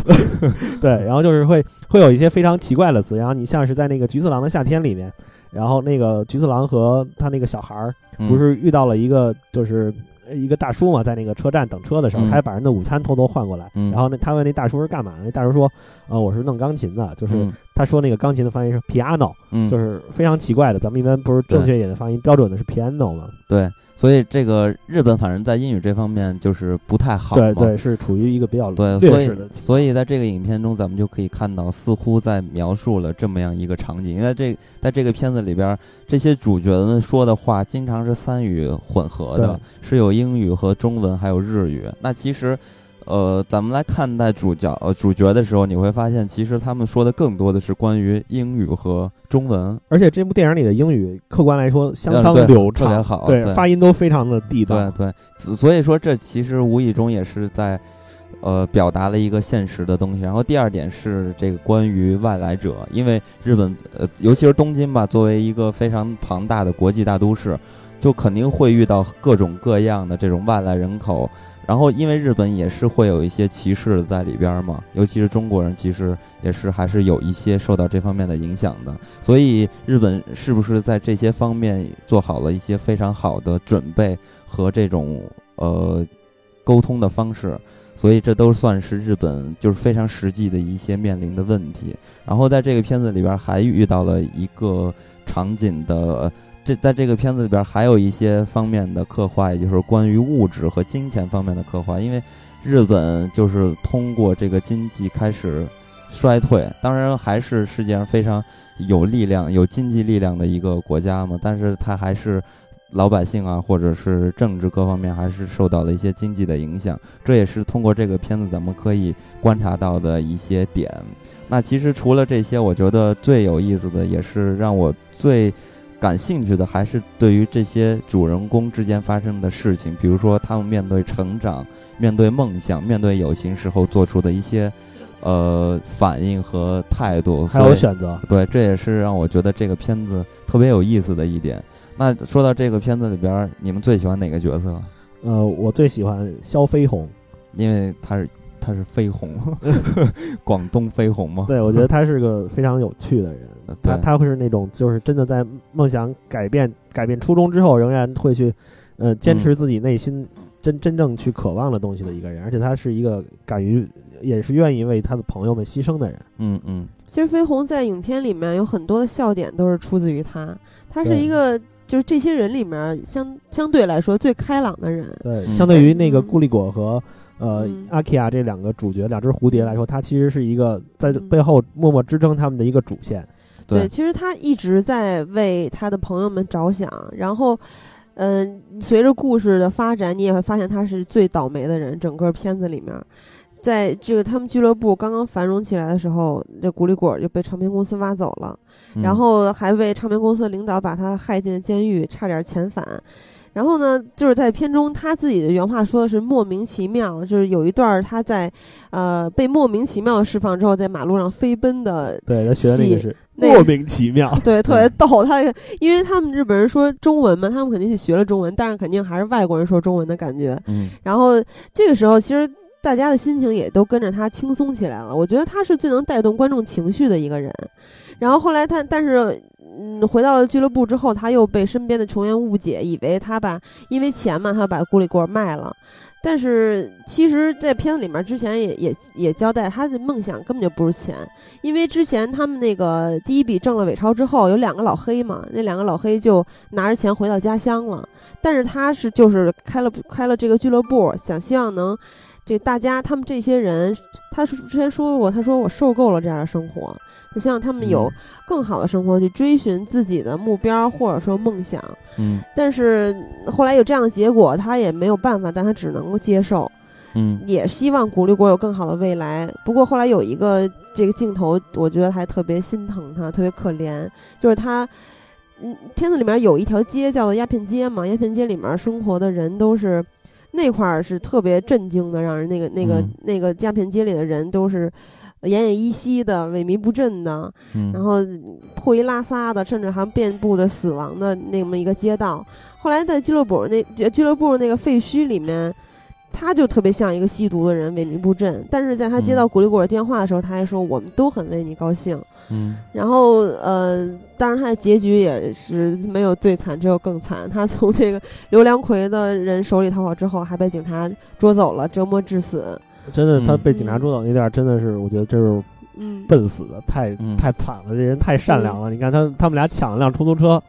对，然后就是会会有一些非常奇怪的词，然后你像是在那个《菊次郎的夏天》里面，然后那个菊次郎和他那个小孩儿不是遇到了一个就是一个大叔嘛，在那个车站等车的时候，嗯他还把人的午餐偷偷换过来，嗯然后那他问那大叔是干嘛？那大叔说，呃，我是弄钢琴的，就是嗯他说那个钢琴的发音是 piano，嗯就是非常奇怪的，咱们一般不是正确一点的发音标准的是 piano 嘛？对，所以这个日本反正在英语这方面就是不太好嘛。对对，是处于一个比较对，所以。所以在这个影片中，咱们就可以看到，似乎在描述了这么样一个场景。因为这在这个片子里边，这些主角们说的话经常是三语混合的，是有英语和中文还有日语。那其实。呃，咱们来看待主角呃主角的时候，你会发现，其实他们说的更多的是关于英语和中文。而且这部电影里的英语，客观来说相当流畅，特别好对对发音都非常的地道。对所以说这其实无意中也是在，呃，表达了一个现实的东西。然后第二点是这个关于外来者，因为日本呃，尤其是东京吧，作为一个非常庞大的国际大都市，就肯定会遇到各种各样的这种外来人口。然后，因为日本也是会有一些歧视在里边嘛，尤其是中国人，其实也是还是有一些受到这方面的影响的。所以，日本是不是在这些方面做好了一些非常好的准备和这种呃沟通的方式？所以，这都算是日本就是非常实际的一些面临的问题。然后，在这个片子里边还遇到了一个场景的。这在这个片子里边还有一些方面的刻画，也就是关于物质和金钱方面的刻画。因为日本就是通过这个经济开始衰退，当然还是世界上非常有力量、有经济力量的一个国家嘛，但是它还是老百姓啊，或者是政治各方面还是受到了一些经济的影响。这也是通过这个片子咱们可以观察到的一些点。那其实除了这些，我觉得最有意思的，也是让我最。感兴趣的还是对于这些主人公之间发生的事情，比如说他们面对成长、面对梦想、面对友情时候做出的一些呃反应和态度，还有选择。对，这也是让我觉得这个片子特别有意思的一点。那说到这个片子里边，你们最喜欢哪个角色？呃，我最喜欢肖飞鸿，因为他是他是飞鸿，广东飞鸿嘛。对我觉得他是个非常有趣的人。他他会是那种就是真的在梦想改变改变初衷之后，仍然会去呃坚持自己内心真真正去渴望的东西的一个人，而且他是一个敢于也是愿意为他的朋友们牺牲的人。嗯嗯，其实飞鸿在影片里面有很多的笑点都是出自于他，他是一个就是这些人里面相相对来说最开朗的人。对，嗯相对于那个嗯顾立果和呃嗯阿基亚这两个主角，两只蝴蝶来说，他其实是一个在嗯背后默默支撑他们的一个主线。对其实他一直在为他的朋友们着想，然后，嗯、随着故事的发展，你也会发现他是最倒霉的人。整个片子里面，在这个他们俱乐部刚刚繁荣起来的时候，这古力果就被唱片公司挖走了，嗯然后还被唱片公司的领导把他害进了监狱，差点遣返。然后呢，就是在片中他自己的原话说的是莫名其妙，就是有一段他在，呃，被莫名其妙的释放之后，在马路上飞奔的对，他学的那个戏是那莫名其妙。对，特别逗。他因为他们日本人说中文嘛，他们肯定是学了中文，但是肯定还是外国人说中文的感觉。嗯然后这个时候，其实大家的心情也都跟着他轻松起来了。我觉得他是最能带动观众情绪的一个人。然后后来他，但是嗯，回到了俱乐部之后，他又被身边的成员误解，以为他把因为钱嘛，他把古里过卖了。但是其实，在片子里面之前也也也交代，他的梦想根本就不是钱，因为之前他们那个第一笔挣了伪钞之后，有两个老黑嘛，那两个老黑就拿着钱回到家乡了。但是他是就是开了开了这个俱乐部，想希望能这大家他们这些人，他是之前说过，他说我受够了这样的生活，他希望他们有嗯更好的生活，去追寻自己的目标或者说梦想。嗯但是后来有这样的结果，他也没有办法，但他只能够接受，嗯也希望鼓励国有更好的未来。不过后来有一个这个镜头，我觉得还特别心疼他，特别可怜，就是他。嗯，片子里面有一条街叫做鸦片街嘛，鸦片街里面生活的人都是那块儿是特别震惊的，让人那个那个、嗯那个鸦片街里的人都是奄奄一息的、萎靡不振的，嗯，然后破衣拉撒的，甚至还遍布着死亡的那么一个街道。后来在俱乐部那俱乐部那个废墟里面，他就特别像一个吸毒的人，萎靡不振。但是在他接到嗯古力果的电话的时候，他还说我们都很为你高兴。嗯然后呃，当然他的结局也是没有最惨，只有更惨。他从这个刘良奎的人手里逃跑之后，还被警察捉走了，折磨致死。真的，他嗯被警察捉走那段儿真的是，我觉得这是嗯，笨死的，太嗯太惨了，这人太善良了。你看他他们俩抢了辆出租车，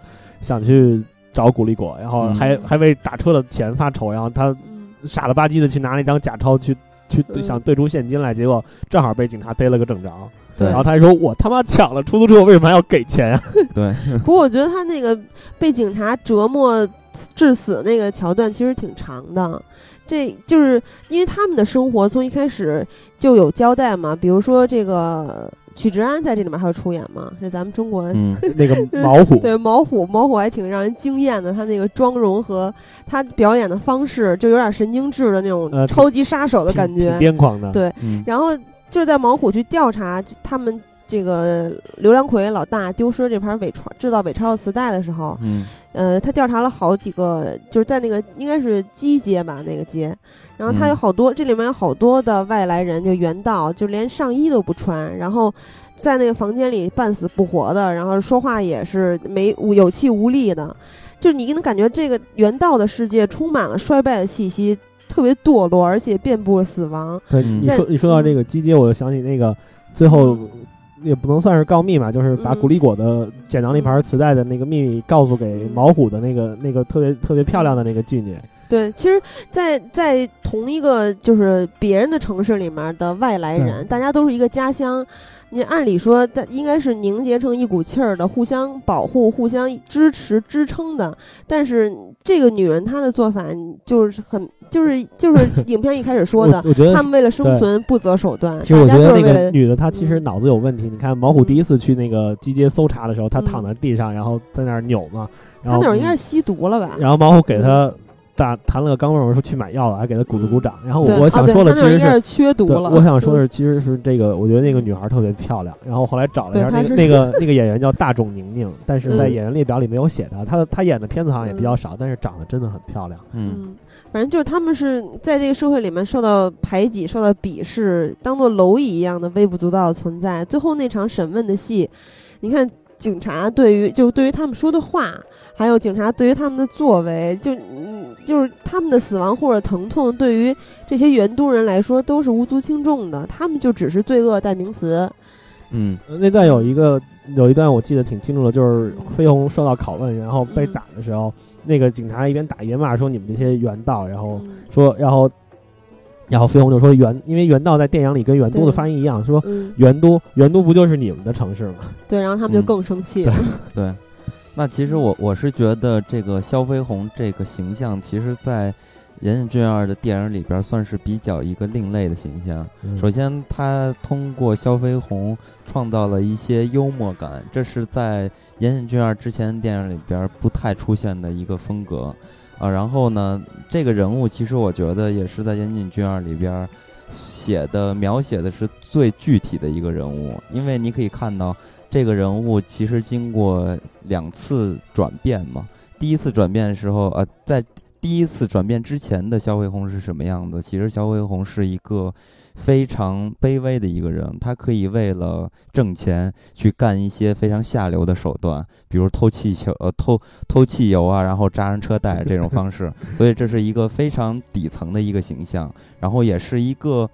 想去找古力果，然后嗯还还为打车的钱发愁，然后他嗯傻了吧唧的去拿那张假钞去去嗯想兑出现金来，结果正好被警察逮了个正着。对。然后他还说：“我他妈抢了出租车，我为什么还要给钱啊？对，不过我觉得他那个被警察折磨致死那个桥段其实挺长的，这就是因为他们的生活从一开始就有交代嘛，比如说这个许志安在这里面还有出演吗，是咱们中国。嗯？”那个毛虎，对毛虎，毛虎还挺让人惊艳的，他那个妆容和他表演的方式，就有点神经质的那种超级杀手的感觉。呃癫狂的。对嗯然后就是在毛虎去调查他们这个刘良奎老大丢失这盘伪钞制造伪钞的磁带的时候，嗯。呃，他调查了好几个，就是在那个应该是基街吧，那个街，然后他有嗯。好多，这里面有好多的外来人，就原道，就连上衣都不穿，然后在那个房间里半死不活的，然后说话也是没有气无力的，就你能感觉这个原道的世界充满了衰败的气息，特别堕落，而且遍布了死亡。你说你说到这个基街，我就想起那个最后也不能算是告密嘛，就是把古力果的捡到那盘磁带的那个秘密告诉给毛虎的那个那个特别特别漂亮的那个妓女。对，其实在，在同一个就是别人的城市里面的外来人，大家都是一个家乡。你按理说，在应该是凝结成一股气儿的，互相保护、互相支持、支撑的。但是这个女人她的做法就是很，就是就是 影片一开始说的我，觉得他们为了生存不择手段。其实我觉得那大家就是为了个女的她其实嗯脑子有问题。你看毛虎第一次去那个机街搜查的时候，她嗯躺在地上，然后在那儿扭嘛，然她那会儿应该是吸毒了吧？然后毛虎给她打弹了个钢镚儿，说去买药了，还给他鼓了鼓掌。然后对，我想说的其实是。应该是缺毒，了。我想说的嗯是，其实是这个，我觉得那个女孩特别漂亮。然后后来找了一下那个那个 那个演员叫大众宁宁，但是在嗯演员列表里没有写她。她她演的片子好像也比较少，但是长得真的很漂亮。嗯嗯，反正就是他们是在这个社会里面受到排挤、受到鄙视，当做蝼蚁一样的微不足道的存在。最后那场审问的戏，你看警察对于就对于他们说的话，还有警察对于他们的作为，就嗯就是他们的死亡或者疼痛，对于这些原都人来说都是无足轻重的，他们就只是罪恶代名词。嗯。呃那段有一个有一段我记得挺清楚的，就是飞鸿受到拷问，然后被嗯。打的时候，那个警察一边打一边骂说你们这些原道，然后嗯。说，然后然后飞鸿就说原，因为原道在电影里跟原都的发音一样，说嗯，原都原都不就是你们的城市吗？对，然后他们就嗯更生气了。对。那其实我我是觉得这个萧飞鸿这个形象，其实，在岩井俊二的电影里边算是比较一个另类的形象。嗯首先，他通过萧飞鸿创造了一些幽默感，这是在岩井俊二之前的电影里边不太出现的一个风格啊。然后呢，这个人物其实我觉得也是在岩井俊二里边写的描写的是最具体的一个人物，因为你可以看到这个人物其实经过两次转变嘛。第一次转变的时候，呃，在第一次转变之前的肖卫红是什么样子？其实肖卫红是一个非常卑微的一个人，他可以为了挣钱去干一些非常下流的手段，比如偷气球、呃偷偷汽油啊，然后扎人车带这种方式。所以这是一个非常底层的一个形象，然后也是一个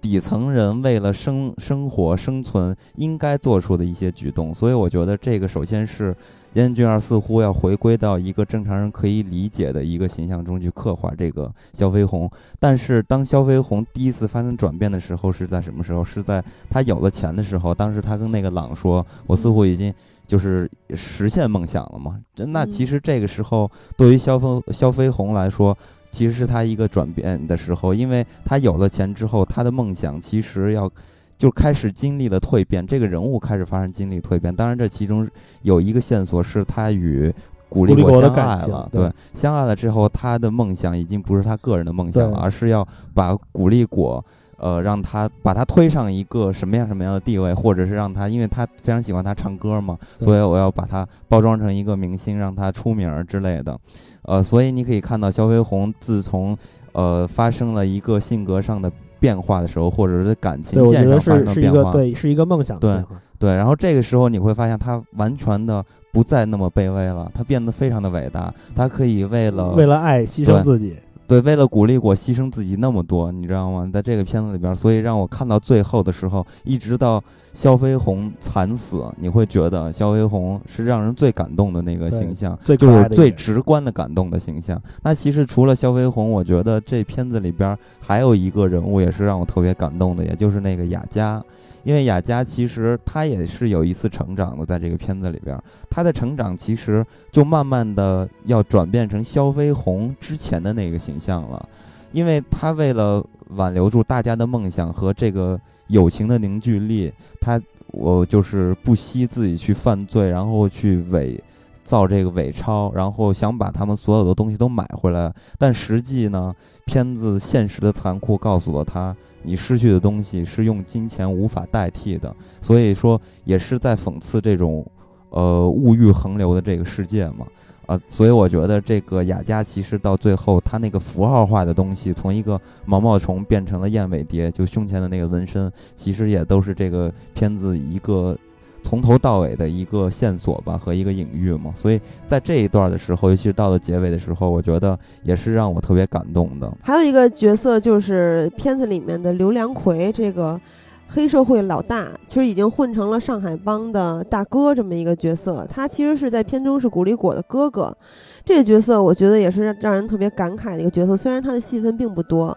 底层人为了生生活生存应该做出的一些举动。所以我觉得这个首先是。燕俊二似乎要回归到一个正常人可以理解的一个形象中去刻画这个肖飞鸿，但是当肖飞鸿第一次发生转变的时候是在什么时候？是在他有了钱的时候。当时他跟那个朗说：“我似乎已经就是实现梦想了嘛。”那其实这个时候对于肖飞肖飞鸿来说，其实是他一个转变的时候，因为他有了钱之后，他的梦想其实要。就开始经历了蜕变，这个人物开始发生经历蜕变。当然，这其中有一个线索是他与古力果相爱了。对，相爱了之后，他的梦想已经不是他个人的梦想了，而是要把古力果，呃，让他把他推上一个什么样什么样的地位，或者是让他，因为他非常喜欢他唱歌嘛，所以我要把他包装成一个明星，让他出名之类的。呃，所以你可以看到肖飞鸿自从呃发生了一个性格上的。变化的时候，或者是感情线上发生变化，对，是一个梦想。对对，然后这个时候你会发现，他完全的不再那么卑微了，他变得非常的伟大，他可以为了为了爱牺牲自己。对，为了鼓励我牺牲自己那么多，你知道吗？在这个片子里边，所以让我看到最后的时候，一直到肖飞鸿惨死，你会觉得肖飞鸿是让人最感动的那个形象，就是最直观的感动的形象。那其实除了肖飞鸿，我觉得这片子里边还有一个人物也是让我特别感动的，也就是那个雅佳。因为雅佳其实她也是有一次成长的，在这个片子里边，她的成长其实就慢慢的要转变成肖飞鸿之前的那个形象了，因为她为了挽留住大家的梦想和这个友情的凝聚力，她我就是不惜自己去犯罪，然后去伪造这个伪钞，然后想把他们所有的东西都买回来，但实际呢，片子现实的残酷告诉了他。你失去的东西是用金钱无法代替的，所以说也是在讽刺这种，呃，物欲横流的这个世界嘛，啊，所以我觉得这个雅加其实到最后，他那个符号化的东西，从一个毛毛虫变成了燕尾蝶，就胸前的那个纹身，其实也都是这个片子一个。从头到尾的一个线索吧和一个隐喻嘛，所以在这一段的时候，尤其是到了结尾的时候，我觉得也是让我特别感动的。还有一个角色就是片子里面的刘良奎，这个黑社会老大，其实已经混成了上海帮的大哥这么一个角色。他其实是在片中是古力果的哥哥，这个角色我觉得也是让人特别感慨的一个角色，虽然他的戏份并不多。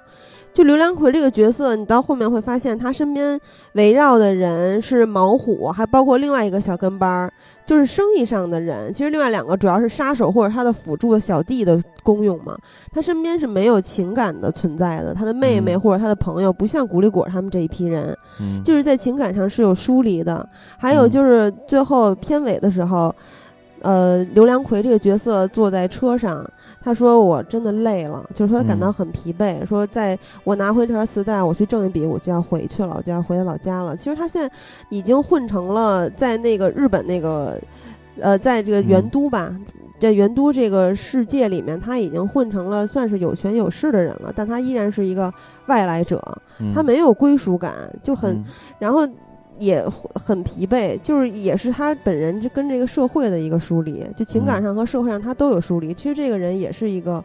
就刘良奎这个角色，你到后面会发现，他身边围绕的人是毛虎，还包括另外一个小跟班儿，就是生意上的人。其实另外两个主要是杀手或者他的辅助的小弟的功用嘛。他身边是没有情感的存在的，他的妹妹或者他的朋友，不像古力果他们这一批人，就是在情感上是有疏离的。还有就是最后片尾的时候。呃，刘良奎这个角色坐在车上，他说我真的累了，就是说他感到很疲惫，说在我拿回这条磁带，我去挣一笔，我就要回去了，我就要回老家了。其实他现在已经混成了在那个日本那个，呃，在这个元都吧，在元都这个世界里面，他已经混成了算是有权有势的人了，但他依然是一个外来者，他没有归属感，就很，然后。也很疲惫，就是也是他本人就跟这个社会的一个疏离，就情感上和社会上他都有疏离。其实这个人也是一个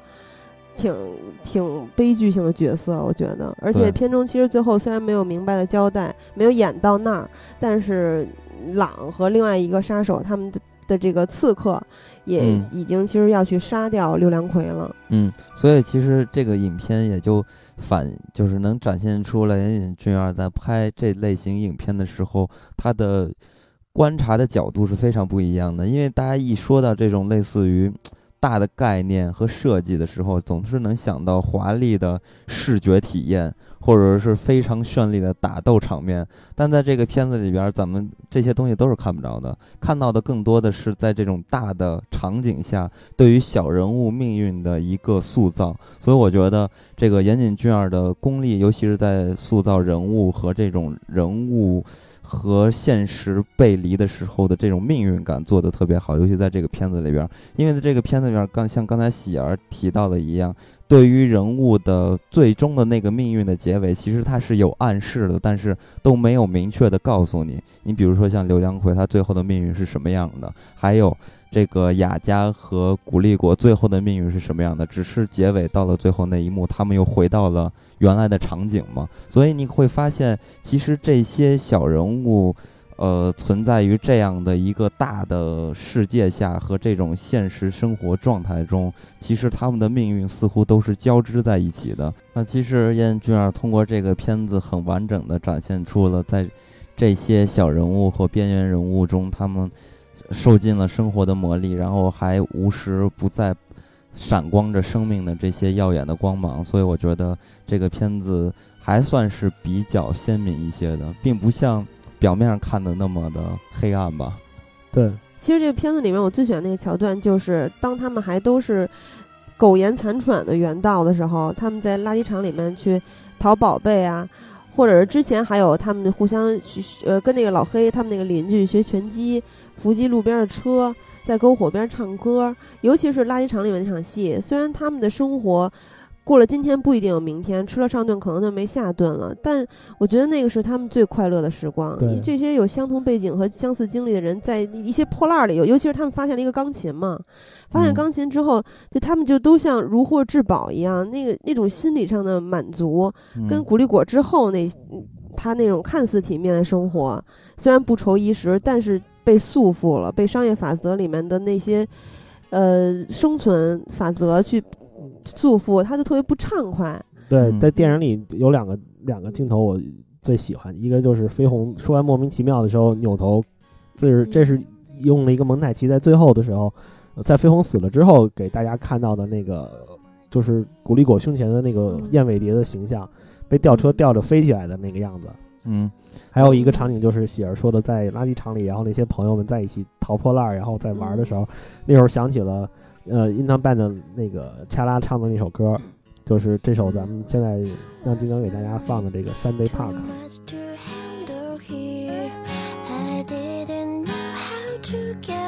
挺挺悲剧性的角色，我觉得。而且片中其实最后虽然没有明白的交代，没有演到那儿，但是朗和另外一个杀手他们的的这个刺客也已经其实要去杀掉刘良奎了。嗯，所以其实这个影片也就。反就是能展现出来，岩井俊二在拍这类型影片的时候，他的观察的角度是非常不一样的。因为大家一说到这种类似于大的概念和设计的时候，总是能想到华丽的视觉体验，或者是非常绚丽的打斗场面。但在这个片子里边，咱们这些东西都是看不着的，看到的更多的是在这种大的场景下对于小人物命运的一个塑造。所以我觉得这个岩井俊二的功力，尤其是在塑造人物和这种人物。和现实背离的时候的这种命运感做得特别好，尤其在这个片子里边，因为在这个片子里边，刚像刚才喜儿提到的一样，对于人物的最终的那个命运的结尾，其实它是有暗示的，但是都没有明确的告诉你。你比如说像刘良奎，他最后的命运是什么样的？还有。这个雅加和古力果最后的命运是什么样的？只是结尾到了最后那一幕，他们又回到了原来的场景嘛。所以你会发现，其实这些小人物，呃，存在于这样的一个大的世界下和这种现实生活状态中，其实他们的命运似乎都是交织在一起的。那其实燕君儿通过这个片子很完整的展现出了在这些小人物和边缘人物中，他们。受尽了生活的磨砺，然后还无时不在闪光着生命的这些耀眼的光芒，所以我觉得这个片子还算是比较鲜明一些的，并不像表面上看的那么的黑暗吧。对，其实这个片子里面我最喜欢那个桥段，就是当他们还都是苟延残喘的原道的时候，他们在垃圾场里面去淘宝贝啊。或者是之前还有他们互相学，呃，跟那个老黑他们那个邻居学拳击，伏击路边的车，在篝火边唱歌，尤其是垃圾场里面那场戏，虽然他们的生活。过了今天不一定有明天，吃了上顿可能就没下顿了。但我觉得那个是他们最快乐的时光。这些有相同背景和相似经历的人，在一些破烂里，尤其是他们发现了一个钢琴嘛，发现钢琴之后，就他们就都像如获至宝一样，那个那种心理上的满足，跟古力果之后那他那种看似体面的生活，虽然不愁衣食，但是被束缚了，被商业法则里面的那些呃生存法则去。束缚，他就特别不畅快。对，在电影里有两个两个镜头我最喜欢，一个就是飞鸿说完莫名其妙的时候扭头，这是这是用了一个蒙太奇，在最后的时候，在飞鸿死了之后给大家看到的那个，就是古力果胸前的那个燕尾蝶的形象，被吊车吊着飞起来的那个样子。嗯，还有一个场景就是喜儿说的，在垃圾场里，然后那些朋友们在一起淘破烂，然后在玩的时候，那时候想起了。呃，印堂 band 的那个恰拉唱的那首歌，就是这首咱们现在让金刚给大家放的这个《Sunday Park》。看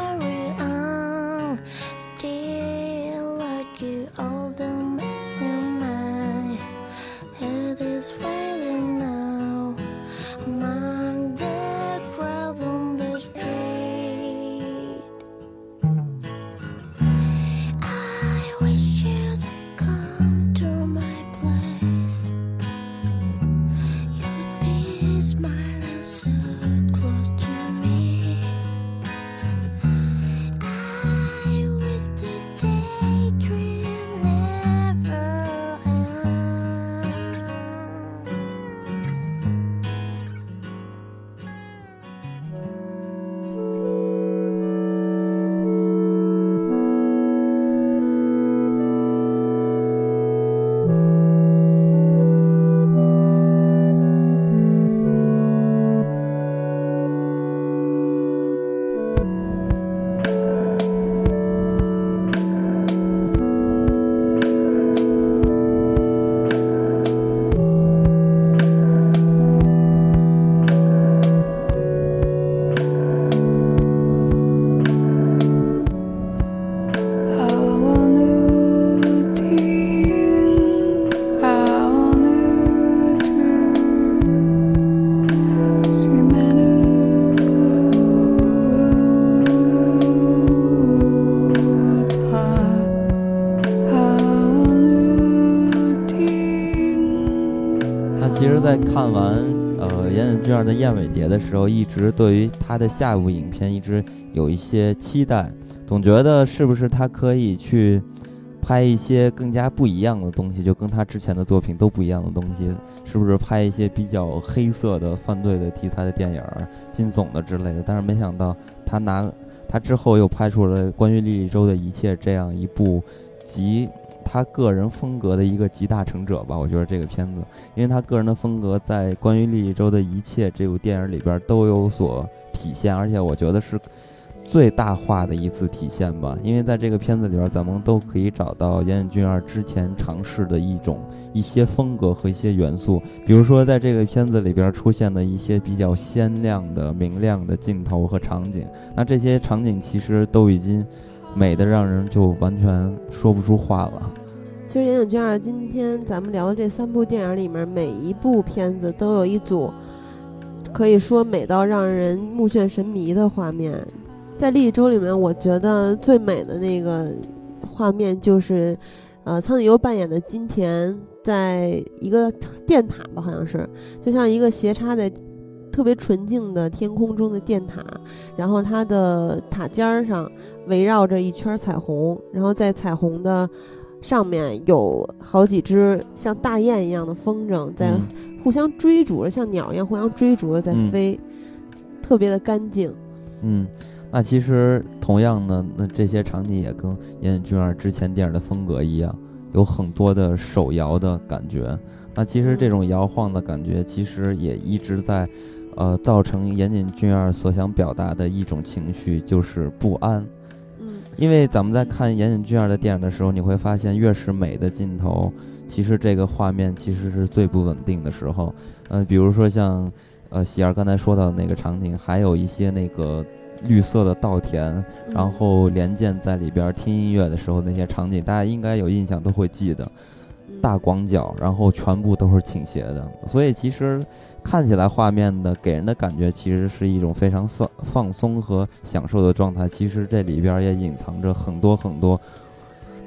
俊二的《》时候，一直对于他的下一部影片一直有一些期待，总觉得是不是他可以去拍一些更加不一样的东西，就跟他之前的作品都不一样的东西，是不是拍一些比较黑色的犯罪的题材的电影、惊悚的之类的？但是没想到他拿他之后又拍出了关于莉莉周的一切这样一部集他个人风格的一个集大成者吧。我觉得这个片子，因为他个人的风格在关于莉莉周的一切这部电影里边都有所体现，而且我觉得是最大化的一次体现吧。因为在这个片子里边，咱们都可以找到岩井俊二之前尝试的一种一些风格和一些元素，比如说在这个片子里边出现的一些比较鲜亮的、明亮的镜头和场景，那这些场景其实都已经。美的让人就完全说不出话了。其实岩井俊二今天咱们聊的这三部电影里面，每一部片子都有一组可以说美到让人目眩神迷的画面。在《莉莉周》里面，我觉得最美的那个画面就是，呃，苍井优扮演的金田在一个电塔吧，好像是，就像一个斜插在特别纯净的天空中的电塔，然后它的塔尖儿上。围绕着一圈彩虹，然后在彩虹的上面有好几只像大雁一样的风筝在互相追逐着，像鸟一样互相追逐着在飞，嗯、特别的干净。嗯，那其实同样的，那这些场景也跟岩井俊二之前电影的风格一样，有很多的手摇的感觉。那其实这种摇晃的感觉，其实也一直在，呃，造成岩井俊二所想表达的一种情绪，就是不安。因为咱们在看岩井俊二的电影的时候，你会发现，越是美的镜头，其实这个画面其实是最不稳定的时候。嗯、呃，比如说像，呃，喜儿刚才说到的那个场景，还有一些那个绿色的稻田，然后连剑在里边听音乐的时候那些场景，大家应该有印象，都会记得。大广角，然后全部都是倾斜的，所以其实看起来画面的给人的感觉其实是一种非常放放松和享受的状态。其实这里边也隐藏着很多很多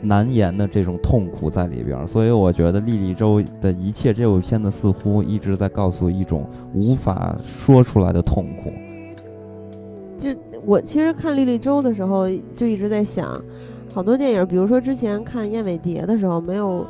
难言的这种痛苦在里边。所以我觉得《莉莉周》的一切这部片子似乎一直在告诉一种无法说出来的痛苦。就我其实看《莉莉周》的时候，就一直在想，好多电影，比如说之前看《燕尾蝶》的时候，没有。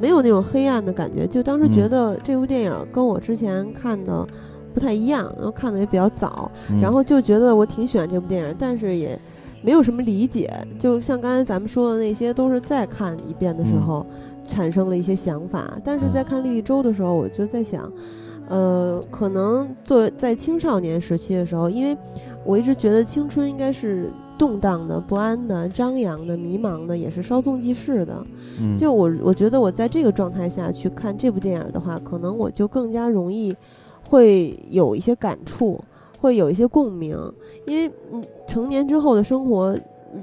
没有那种黑暗的感觉，就当时觉得这部电影跟我之前看的不太一样，然后看的也比较早，嗯、然后就觉得我挺喜欢这部电影，但是也没有什么理解。就像刚才咱们说的那些，都是再看一遍的时候、嗯、产生了一些想法。但是在看《莉莉周》的时候，我就在想，呃，可能做在青少年时期的时候，因为我一直觉得青春应该是。动荡的、不安的、张扬的、迷茫的，也是稍纵即逝的。嗯、就我，我觉得我在这个状态下去看这部电影的话，可能我就更加容易会有一些感触，会有一些共鸣。因为嗯，成年之后的生活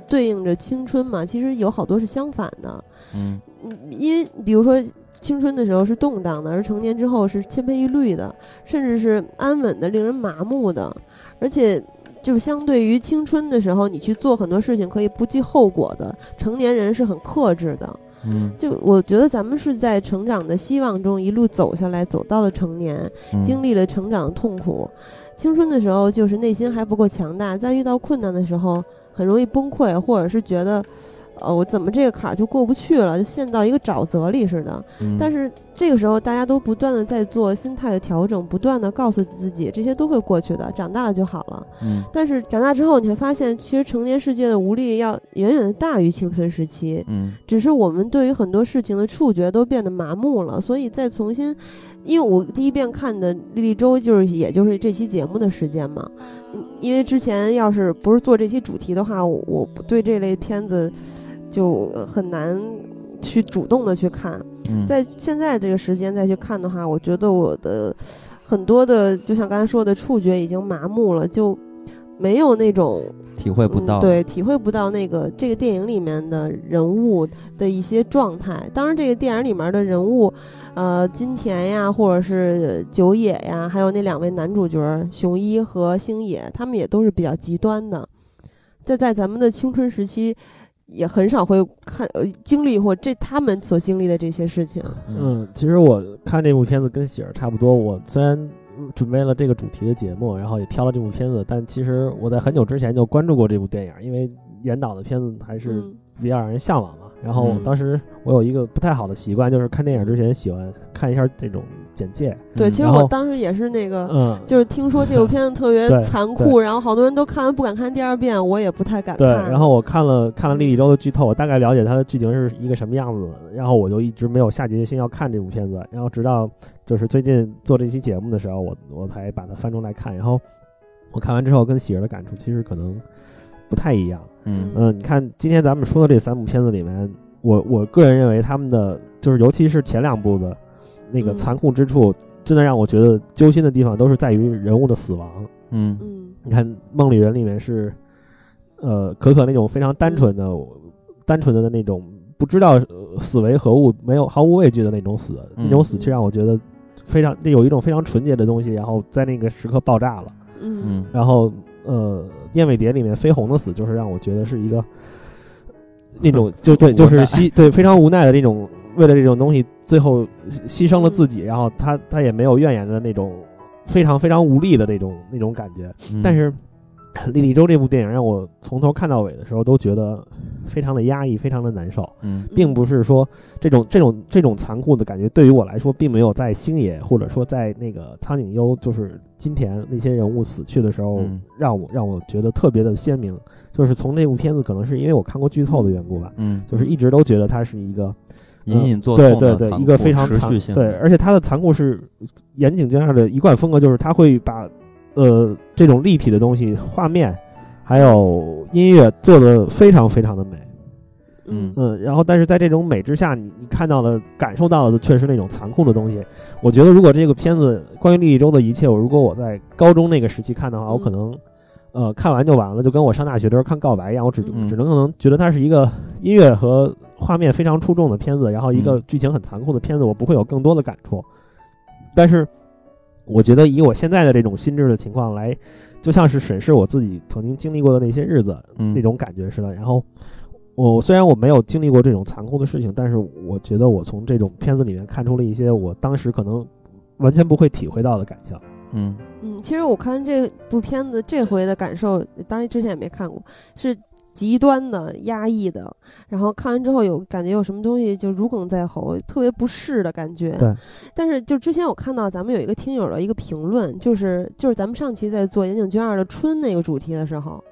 对应着青春嘛，其实有好多是相反的。嗯，因为比如说青春的时候是动荡的，而成年之后是千篇一律的，甚至是安稳的、令人麻木的，而且。就是相对于青春的时候，你去做很多事情可以不计后果的，成年人是很克制的。嗯，就我觉得咱们是在成长的希望中一路走下来，走到了成年，嗯、经历了成长的痛苦。青春的时候就是内心还不够强大，在遇到困难的时候很容易崩溃，或者是觉得，呃，我怎么这个坎儿就过不去了，就陷到一个沼泽里似的。嗯、但是这个时候大家都不断的在做心态的调整，不断的告诉自己这些都会过去的，长大了就好了。嗯，但是长大之后你会发现，其实成年世界的无力要远远的大于青春时期。嗯，只是我们对于很多事情的触觉都变得麻木了，所以再重新。因为我第一遍看的《莉莉周》，就是也就是这期节目的时间嘛。因为之前要是不是做这期主题的话，我我对这类片子就很难去主动的去看。嗯、在现在这个时间再去看的话，我觉得我的很多的，就像刚才说的，触觉已经麻木了，就没有那种体会不到、嗯，对，体会不到那个这个电影里面的人物的一些状态。当然，这个电影里面的人物。呃，金田呀，或者是久野呀，还有那两位男主角熊一和星野，他们也都是比较极端的。在在咱们的青春时期，也很少会看呃经历或这他们所经历的这些事情。嗯，其实我看这部片子跟喜儿差不多。我虽然准备了这个主题的节目，然后也挑了这部片子，但其实我在很久之前就关注过这部电影，因为严导的片子还是嗯比较让人向往嘛。然后嗯当时我有一个不太好的习惯，就是看电影之前喜欢看一下这种简介，对，嗯其实我当时也是那个。嗯，就是听说这部片子特别残酷，然后好多人都看完不敢看第二遍，我也不太敢对，看。然后我看了看了莉莉周的剧透，我大概了解它的剧情是一个什么样子，然后我就一直没有下决心要看这部片子，然后直到就是最近做这期节目的时候，我我才把它翻出来看，然后我看完之后跟喜儿的感触其实可能不太一样。嗯嗯，你看今天咱们说的这三部片子里面，我我个人认为他们的就是尤其是前两部的那个嗯。残酷之处，真的让我觉得揪心的地方都是在于人物的死亡。嗯。嗯。你看《梦里人》里面是，呃，可可那种非常单纯的、单纯的那种不知道、呃死为何物、没有毫无畏惧的那种死，嗯那种死却让我觉得非常有一种非常纯洁的东西，然后在那个时刻爆炸了。嗯。嗯。然后呃，《燕尾蝶》里面飞鸿的死，就是让我觉得是一个那种 就对，就是吸对非常无奈的那种，为了这种东西最后牺牲了自己，然后他他也没有怨言的那种非常非常无力的那种那种感觉。嗯但是《莉莉周》这部电影让我从头看到尾的时候都觉得非常的压抑，非常的难受。嗯并不是说这种这种这种残酷的感觉对于我来说，并没有在星野或者说在那个苍井优就是金田那些人物死去的时候，嗯让我让我觉得特别的鲜明。就是从这部片子，可能是因为我看过剧透的缘故吧，嗯，就是一直都觉得它是一个隐隐作对对对痛的残酷一个非常持续性对而且它的残酷是岩井俊二的一贯风格，就是他会把呃这种立体的东西、画面还有音乐做的非常非常的美。嗯嗯，然后但是在这种美之下，你你看到的、感受到的却是那种残酷的东西。我觉得如果这个片子关于利益周的一切，我如果我在高中那个时期看的话，我可嗯能呃看完就完了，就跟我上大学的时候看《告白》一样，我只嗯只能可能觉得它是一个音乐和画面非常出众的片子，然后一个嗯剧情很残酷的片子，我不会有更多的感触。但是我觉得以我现在的这种心智的情况来，就像是审视我自己曾经经历过的那些日子，嗯那种感觉似的。然后我虽然我没有经历过这种残酷的事情，但是我觉得我从这种片子里面看出了一些我当时可能完全不会体会到的感情。嗯嗯，其实我看这部片子这回的感受，当然之前也没看过，是极端的压抑的。然后看完之后有感觉有什么东西就如鲠在喉，特别不适的感觉。对。但是就之前我看到咱们有一个听友的一个评论，就是就是咱们上期在做岩井俊二的春那个主题的时候。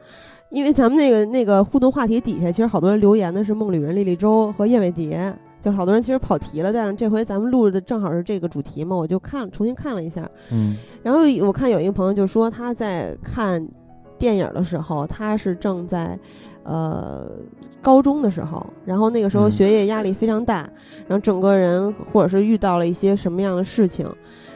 因为咱们那个那个互动话题底下，其实好多人留言的是梦旅人、莉莉周和燕尾蝶，就好多人其实跑题了。但是这回咱们录的正好是这个主题嘛，我就看重新看了一下，嗯然后我看有一个朋友就说他在看电影的时候，他是正在呃高中的时候，然后那个时候嗯学业压力非常大，然后整个人或者是遇到了一些什么样的事情，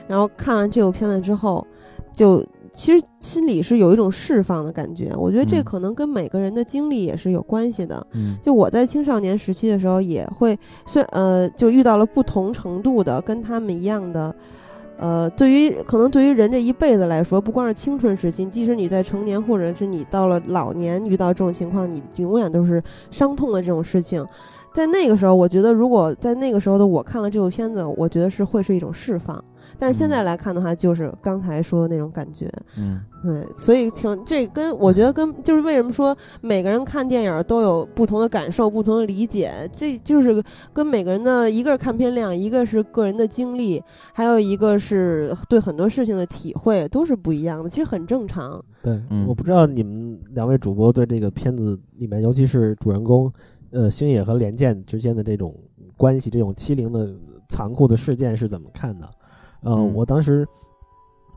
然后看完这部片子之后，就其实心里是有一种释放的感觉。我觉得这嗯可能跟每个人的经历也是有关系的。嗯就我在青少年时期的时候，也会虽呃，就遇到了不同程度的跟他们一样的，呃，对于可能对于人这一辈子来说，不光是青春时期，即使你在成年或者是你到了老年遇到这种情况，你永远都是伤痛的这种事情。在那个时候，我觉得如果在那个时候的我看了这部片子，我觉得是会是一种释放。但是现在来看的话，就是刚才说的那种感觉。嗯对，所以挺这跟我觉得跟就是为什么说每个人看电影都有不同的感受、不同的理解，这就是跟每个人的一个是看片量，一个是个人的经历，还有一个是对很多事情的体会，都是不一样的，其实很正常。对，嗯我不知道你们两位主播对这个片子里面，尤其是主人公呃星野和莲见之间的这种关系，这种欺凌的残酷的事件是怎么看的？呃，嗯我当时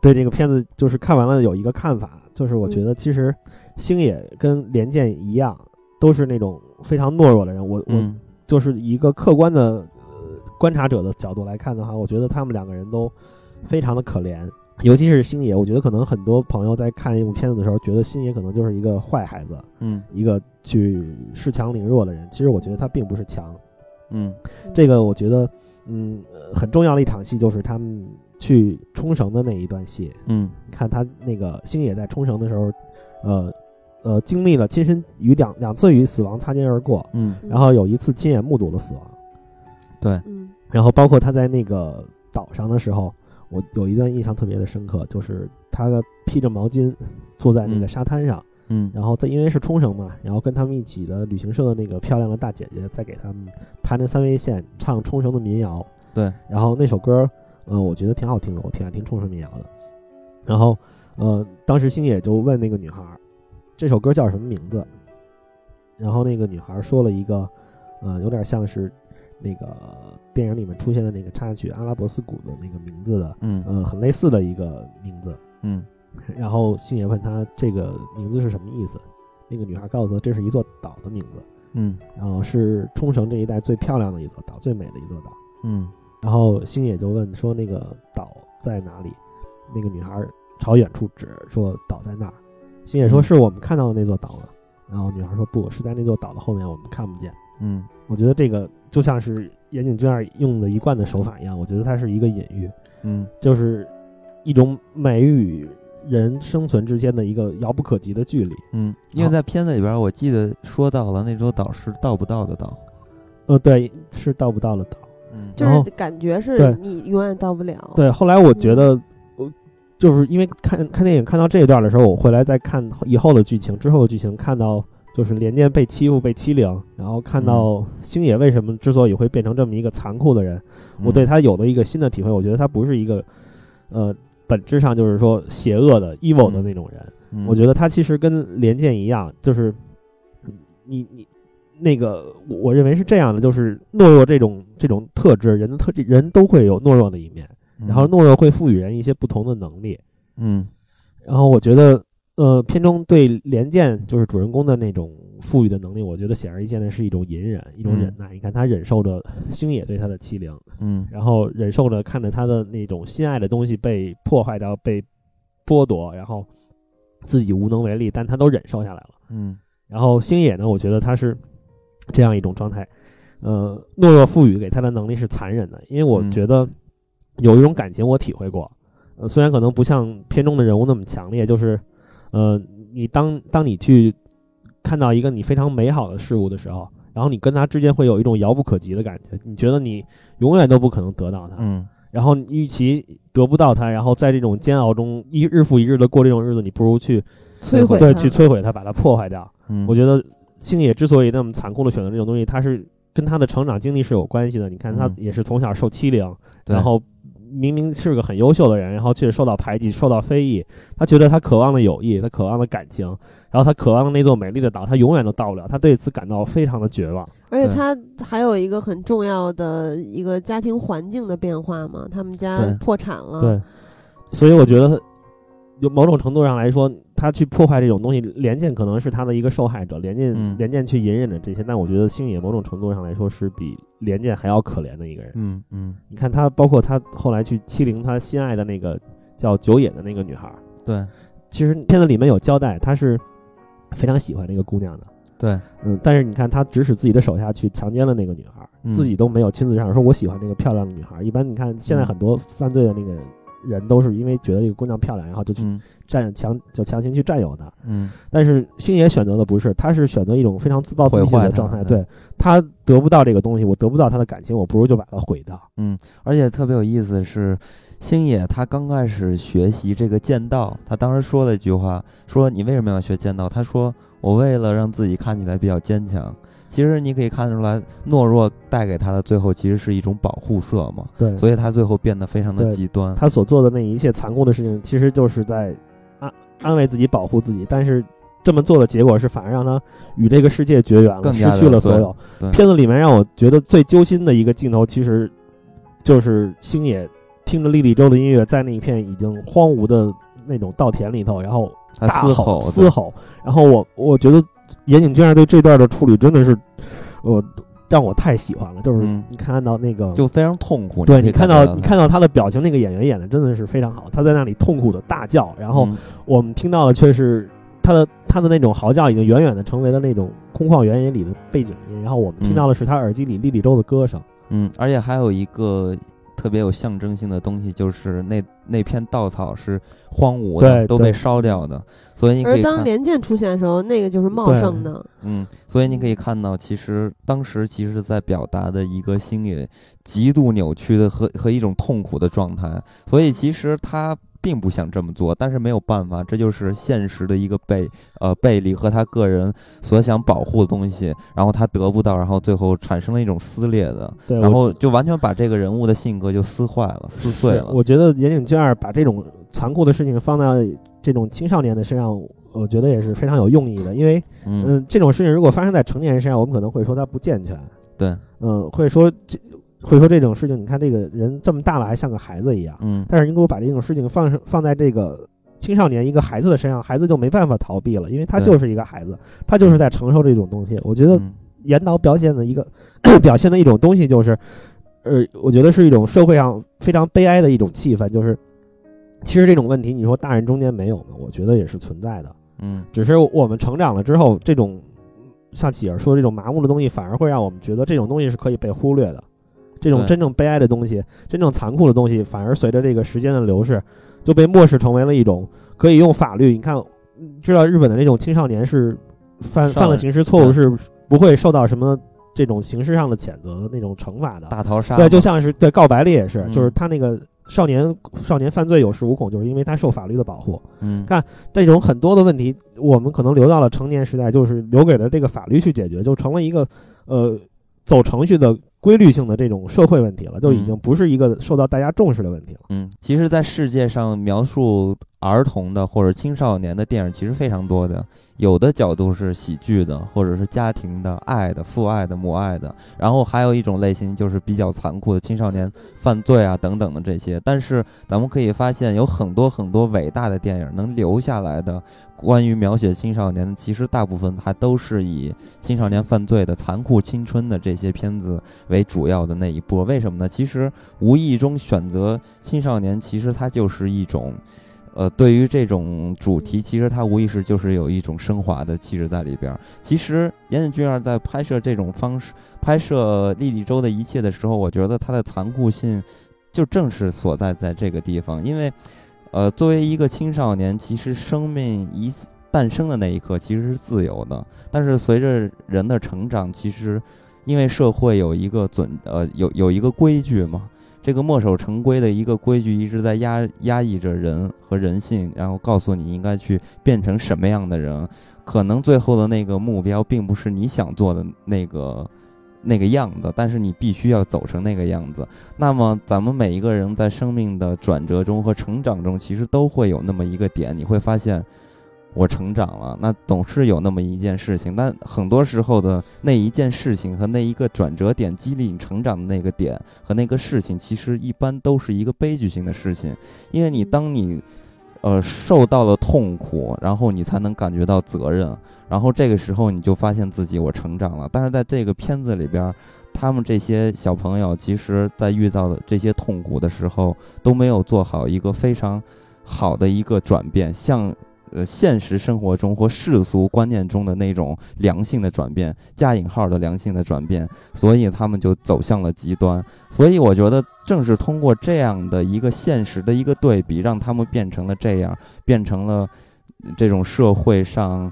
对这个片子就是看完了有一个看法，就是我觉得其实星野跟连剑一样，都是那种非常懦弱的人。我我嗯就是一个客观的、呃、观察者的角度来看的话，我觉得他们两个人都非常的可怜，尤其是星野。我觉得可能很多朋友在看一部片子的时候，觉得星野可能就是一个坏孩子，嗯一个去恃强凌弱的人。其实我觉得他并不是强。嗯这个我觉得，嗯，呃很重要的一场戏就是他们去冲绳的那一段戏。嗯。看他那个星野在冲绳的时候，呃呃，经历了亲身与两两次与死亡擦肩而过，嗯。然后有一次亲眼目睹了死亡。对。嗯。然后包括他在那个岛上的时候，我有一段印象特别的深刻，就是他披着毛巾坐在那个嗯。沙滩上，嗯然后在因为是冲绳嘛，然后跟他们一起的旅行社的那个漂亮的大姐姐在给他们弹着三味线唱冲绳的民谣，对，然后那首歌嗯、我觉得挺好听的，我挺爱听冲绳民谣的。然后，呃，当时星野就问那个女孩，这首歌叫什么名字？然后那个女孩说了一个，呃，有点像是那个电影里面出现的那个插曲《阿拉伯斯鼓》的那个名字的，嗯呃，很类似的一个名字。嗯然后星野问他这个名字是什么意思，那个女孩告诉他这是一座岛的名字，嗯然后是冲绳这一带最漂亮的一座岛，最美的一座岛。嗯然后星野就问说那个岛在哪里？那个女孩朝远处指说岛在那儿。星野说嗯是我们看到的那座岛吗？然后女孩说不是在那座岛的后面，我们看不见。嗯我觉得这个就像是岩井俊二用的一贯的手法一样，我觉得它是一个隐喻，嗯就是一种美与人生存之间的一个遥不可及的距离。嗯，因为在片子里边，我记得说到了那座岛是到不到的岛。呃，对，是到不到的岛。嗯就是感觉是你永远到不了。对，后来我觉得，我就是因为看看电影看到这一段的时候，我回来再看以后的剧情，之后的剧情，看到就是连剑被欺负、被欺凌，然后看到星野为什么之所以会变成这么一个残酷的人，我对他有了一个新的体会。我觉得他不是一个，呃，本质上就是说邪恶的、evil 的那种人。嗯，我觉得他其实跟连剑一样，就是你你那个，我我认为是这样的，就是懦弱这种这种特质，人的特质人都会有懦弱的一面。嗯，然后懦弱会赋予人一些不同的能力。嗯然后我觉得，呃，片中对连剑就是主人公的那种赋予的能力，我觉得显而易见的是一种隐忍，一种忍耐。你看他忍受着星野对他的欺凌，嗯。然后忍受着看着他的那种心爱的东西被破坏掉、被剥夺，然后自己无能为力，但他都忍受下来了。嗯。然后星野呢，我觉得他是这样一种状态，呃，懦弱赋予给他的能力是残忍的，因为我嗯。觉得有一种感情我体会过，呃，虽然可能不像片中的人物那么强烈，就是，呃，你当当你去看到一个你非常美好的事物的时候，然后你跟他之间会有一种遥不可及的感觉，你觉得你永远都不可能得到它，嗯。然后你与其得不到它，然后在这种煎熬中一日复一日的过这种日子，你不如去摧毁对去摧毁它，把它破坏掉。嗯，我觉得星野之所以那么残酷的选择这种东西，他是跟他的成长经历是有关系的。你看他嗯。也是从小受欺凌，对。然后明明是个很优秀的人，然后却受到排挤、受到非议。他觉得他渴望的友谊，他渴望的感情，然后他渴望的那座美丽的岛，他永远都到不了。他对此感到非常的绝望。而且他还有一个很重要的一个家庭环境的变化嘛，他们家破产了，对，所以我觉得。有某种程度上来说，他去破坏这种东西，连剑可能是他的一个受害者，连剑、嗯连剑去隐忍着这些，但我觉得星野某种程度上来说是比连剑还要可怜的一个人。嗯嗯你看他，包括他后来去欺凌他心爱的那个叫九野的那个女孩儿，对其实片子里面有交代，他是非常喜欢那个姑娘的。对嗯，但是你看，他指使自己的手下去强奸了那个女孩自己都没有亲自上手说我喜欢那个漂亮的女孩儿。一般你看现在嗯很多犯罪的那个人都是因为觉得这个姑娘漂亮，然后就去嗯占强就强行去占有她。嗯但是星野选择的不是，他是选择一种非常自暴自弃的状态。对对他得不到这个东西，我得不到他的感情，我不如就把它毁掉。嗯，而且特别有意思的是，星野他刚开始学习这个剑道，他当时说了一句话，说你为什么要学剑道？他说我为了让自己看起来比较坚强。其实你可以看得出来，懦弱带给他的最后其实是一种保护色嘛，对，所以他最后变得非常的极端。他所做的那一切残酷的事情，其实就是在安安慰自己、保护自己。但是这么做的结果是，反而让他与这个世界绝缘了，失去了所有。片子里面让我觉得最揪心的一个镜头，其实就是星野听着莉莉周的音乐，在那一片已经荒芜的那种稻田里头，然后嘶吼，嘶吼。然后我我觉得岩井俊二对这段的处理真的是，我让我太喜欢了。就是嗯你看到那个就非常痛苦。对你看到你看到他的表情，那个演员演的真的是非常好。他在那里痛苦的大叫，然后嗯我们听到的却是他的他的那种嚎叫已经远远的成为了那种空旷原野里的背景音，然后我们听嗯到的是他耳机里莉莉周的歌声。嗯，而且还有一个特别有象征性的东西，就是那那片稻草是荒芜的，都被烧掉的，所以你可而当连剑出现的时候，那个就是茂盛的，嗯，所以你可以看到，其实当时其实在表达的一个星野极度扭曲的和和一种痛苦的状态，所以其实他并不想这么做，但是没有办法，这就是现实的一个背呃背离和他个人所想保护的东西，然后他得不到，然后最后产生了一种撕裂的，对，然后就完全把这个人物的性格就撕坏了、撕碎了。我觉得岩井俊二把这种残酷的事情放在这种青少年的身上，我觉得也是非常有用意的。因为，嗯，嗯，这种事情如果发生在成年人身上，我们可能会说他不健全，对，嗯，会说这会说这种事情，你看这个人这么大了还像个孩子一样。嗯，但是你给我把这种事情放放在这个青少年一个孩子的身上，孩子就没办法逃避了，因为他就是一个孩子，他就是在承受这种东西。我觉得嗯严导表现的一个 表现的一种东西就是，呃，我觉得是一种社会上非常悲哀的一种气氛，就是其实这种问题，你说大人中间没有吗？我觉得也是存在的，嗯只是我们成长了之后，这种像喜儿说的这种麻木的东西，反而会让我们觉得这种东西是可以被忽略的。这种真正悲哀的东西，真正残酷的东西，反而随着这个时间的流逝，就被漠视成为了一种可以用法律。你看，嗯知道日本的那种青少年是犯犯了刑事错误是不会受到什么这种刑事上的谴责的那种惩罚的。大逃杀，对，就像是对告白里也是，嗯就是他那个少年少年犯罪有恃无恐，就是因为他受法律的保护。嗯看这种很多的问题，我们可能留到了成年时代，就是留给了这个法律去解决，就成了一个呃走程序的规律性的这种社会问题了，就已经嗯不是一个受到大家重视的问题了。嗯，其实，在世界上描述儿童的或者青少年的电影其实非常多的，有的角度是喜剧的，或者是家庭的、爱的、父爱的、母爱的，然后还有一种类型就是比较残酷的青少年犯罪啊等等的这些。但是咱们可以发现，有很多很多伟大的电影能留下来的，关于描写青少年，其实大部分还都是以青少年犯罪的、残酷青春的这些片子为主要的那一波。为什么呢？其实无意中选择青少年，其实它就是一种，呃，对于这种主题，其实它无意识就是有一种升华的气质在里边。其实岩井俊二在拍摄这种方式拍摄莉莉周的一切的时候，我觉得它的残酷性就正是所在在这个地方，因为，呃，作为一个青少年，其实生命一诞生的那一刻其实是自由的，但是随着人的成长，其实因为社会有一个准呃有有一个规矩嘛，这个墨守成规的一个规矩一直在压压抑着人和人性，然后告诉你应该去变成什么样的人，可能最后的那个目标并不是你想做的那个那个样子，但是你必须要走成那个样子。那么咱们每一个人在生命的转折中和成长中，其实都会有那么一个点，你会发现。我成长了，那总是有那么一件事情，但很多时候的那一件事情和那一个转折点激励你成长的那个点和那个事情，其实一般都是一个悲剧性的事情，因为你当你呃受到了痛苦，然后你才能感觉到责任，然后这个时候你就发现自己我成长了。但是在这个片子里边，他们这些小朋友，其实在遇到的这些痛苦的时候，都没有做好一个非常好的一个转变，像。呃，现实生活中或世俗观念中的那种良性的转变，加引号的良性的转变，所以他们就走向了极端。所以我觉得，正是通过这样的一个现实的一个对比，让他们变成了这样，变成了这种社会上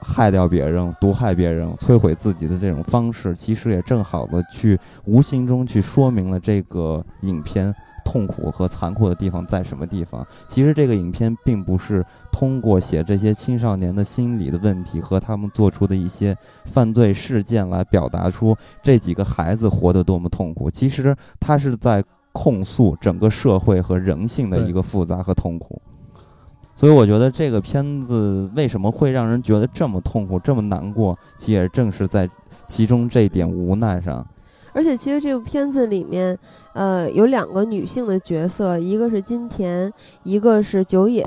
害掉别人、毒害别人、摧毁自己的这种方式，其实也正好的去无形中去说明了这个影片。痛苦和残酷的地方在什么地方？其实这个影片并不是通过写这些青少年的心理的问题和他们做出的一些犯罪事件来表达出这几个孩子活得多么痛苦。其实他是在控诉整个社会和人性的一个复杂和痛苦。所以我觉得这个片子为什么会让人觉得这么痛苦、这么难过，其实也正是在其中这点无奈上。而且其实这部片子里面，呃，有两个女性的角色，一个是金田，一个是久野。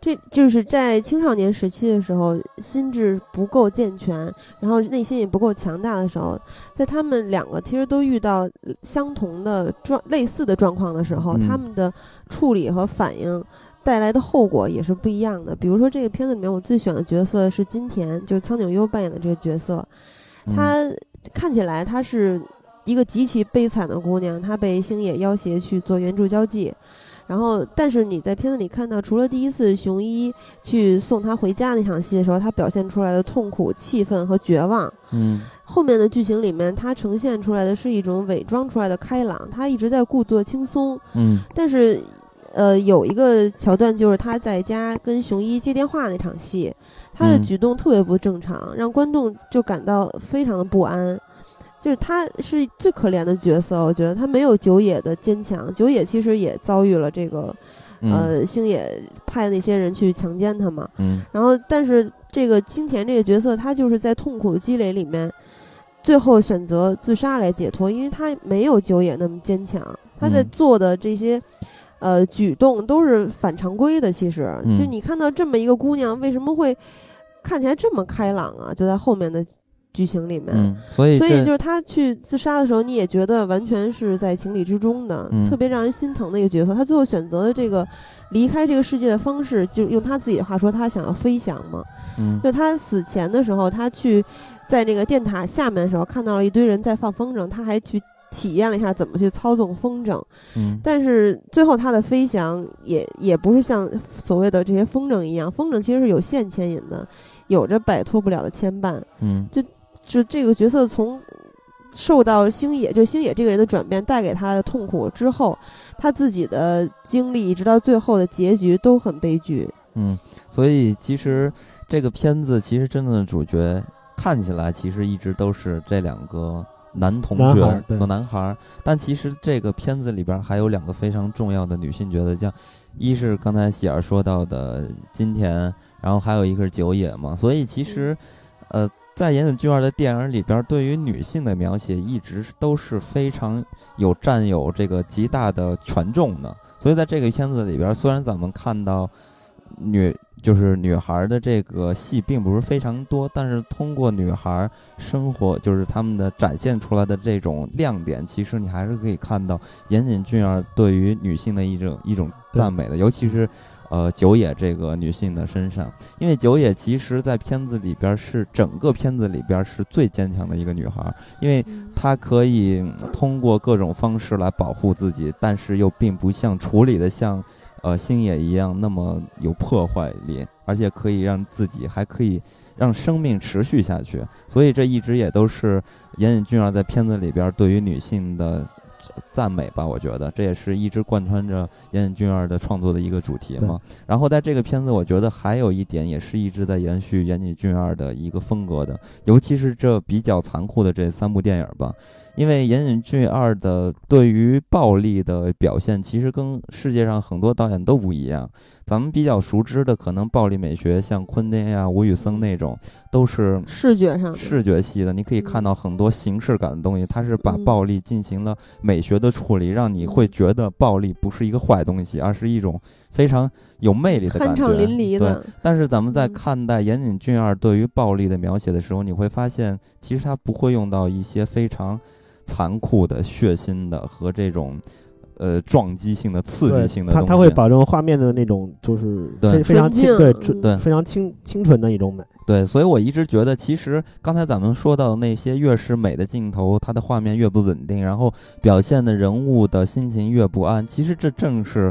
这就是在青少年时期的时候，心智不够健全，然后内心也不够强大的时候，在他们两个其实都遇到相同的状类似的状况的时候，嗯他们的处理和反应。带来的后果也是不一样的。比如说，这个片子里面我最喜欢的角色是金田，就是苍井优扮演的这个角色。他看起来他是一个极其悲惨的姑娘，她被星野要挟去做援助交际。然后，但是你在片子里看到，除了第一次雄一去送她回家那场戏的时候，她表现出来的痛苦、气愤和绝望，嗯后面的剧情里面，她呈现出来的是一种伪装出来的开朗，她一直在故作轻松，嗯但是，呃有一个桥段，就是她在家跟雄一接电话那场戏，她的嗯举动特别不正常，让观众就感到非常的不安。就是他是最可怜的角色，我觉得他没有九野的坚强。九野其实也遭遇了这个，嗯呃，星野派的那些人去强奸他嘛。嗯然后，但是这个青田这个角色，他就是在痛苦的积累里面，最后选择自杀来解脱，因为他没有九野那么坚强，他在嗯做的这些。呃，举动都是反常规的。其实，嗯就你看到这么一个姑娘，为什么会看起来这么开朗啊？就在后面的剧情里面，嗯，所以所以就是他去自杀的时候，你也觉得完全是在情理之中的，嗯特别让人心疼的一个角色。他最后选择的这个离开这个世界的方式，就用他自己的话说，他想要飞翔嘛。嗯就他死前的时候，他去在那个电塔下面的时候，看到了一堆人在放风筝，他还去体验了一下怎么去操纵风筝。嗯但是最后他的飞翔也也不是像所谓的这些风筝一样，风筝其实是有线牵引的，有着摆脱不了的牵绊。嗯就这个角色从受到星野，就星野这个人的转变带给他的痛苦之后，他自己的经历，直到最后的结局都很悲剧。嗯，所以其实这个片子其实真正的主角看起来其实一直都是这两个男同学和男孩儿，但其实这个片子里边还有两个非常重要的女性角色，像一是刚才喜儿说到的金田，然后还有一个是九野嘛，所以其实呃。在岩井俊二的电影里边，对于女性的描写一直都是非常有占有这个极大的权重的。所以在这个片子里边，虽然咱们看到女就是女孩的这个戏并不是非常多，但是通过女孩生活，就是他们的展现出来的这种亮点，其实你还是可以看到岩井俊二对于女性的一种一种赞美的，尤其是。呃，九野这个女性的身上，因为九野其实在片子里边是整个片子里边是最坚强的一个女孩，因为她可以嗯通过各种方式来保护自己，但是又并不像处理的像呃星野一样那么有破坏力，而且可以让自己还可以让生命持续下去。所以这一直也都是岩井俊二在片子里边对于女性的赞美吧，我觉得这也是一直贯穿着岩井俊二的创作的一个主题嘛。然后在这个片子，我觉得还有一点也是一直在延续岩井俊二的一个风格的，尤其是这比较残酷的这三部电影吧。因为岩井俊二的对于暴力的表现，其实跟世界上很多导演都不一样。咱们比较熟知的可能暴力美学，像昆汀呀、吴宇森那种，都是视觉上视觉系的。你可以看到很多形式感的东西，它是把嗯暴力进行了美学的处理，让你会觉得暴力不是一个坏东西，而是一种非常有魅力的感觉。酣畅淋漓对，的，但是咱们在嗯看待岩井俊二对于暴力的描写的时候，你会发现，其实他不会用到一些非常残酷的、血腥的和这种呃撞击性的、刺激性的东西。他他会保证画面的那种就是对非非常清对纯对非常清清纯的一种美。对，所以我一直觉得，其实刚才咱们说到的那些越是美的镜头，它的画面越不稳定，然后表现的人物的心情越不安。其实这正是，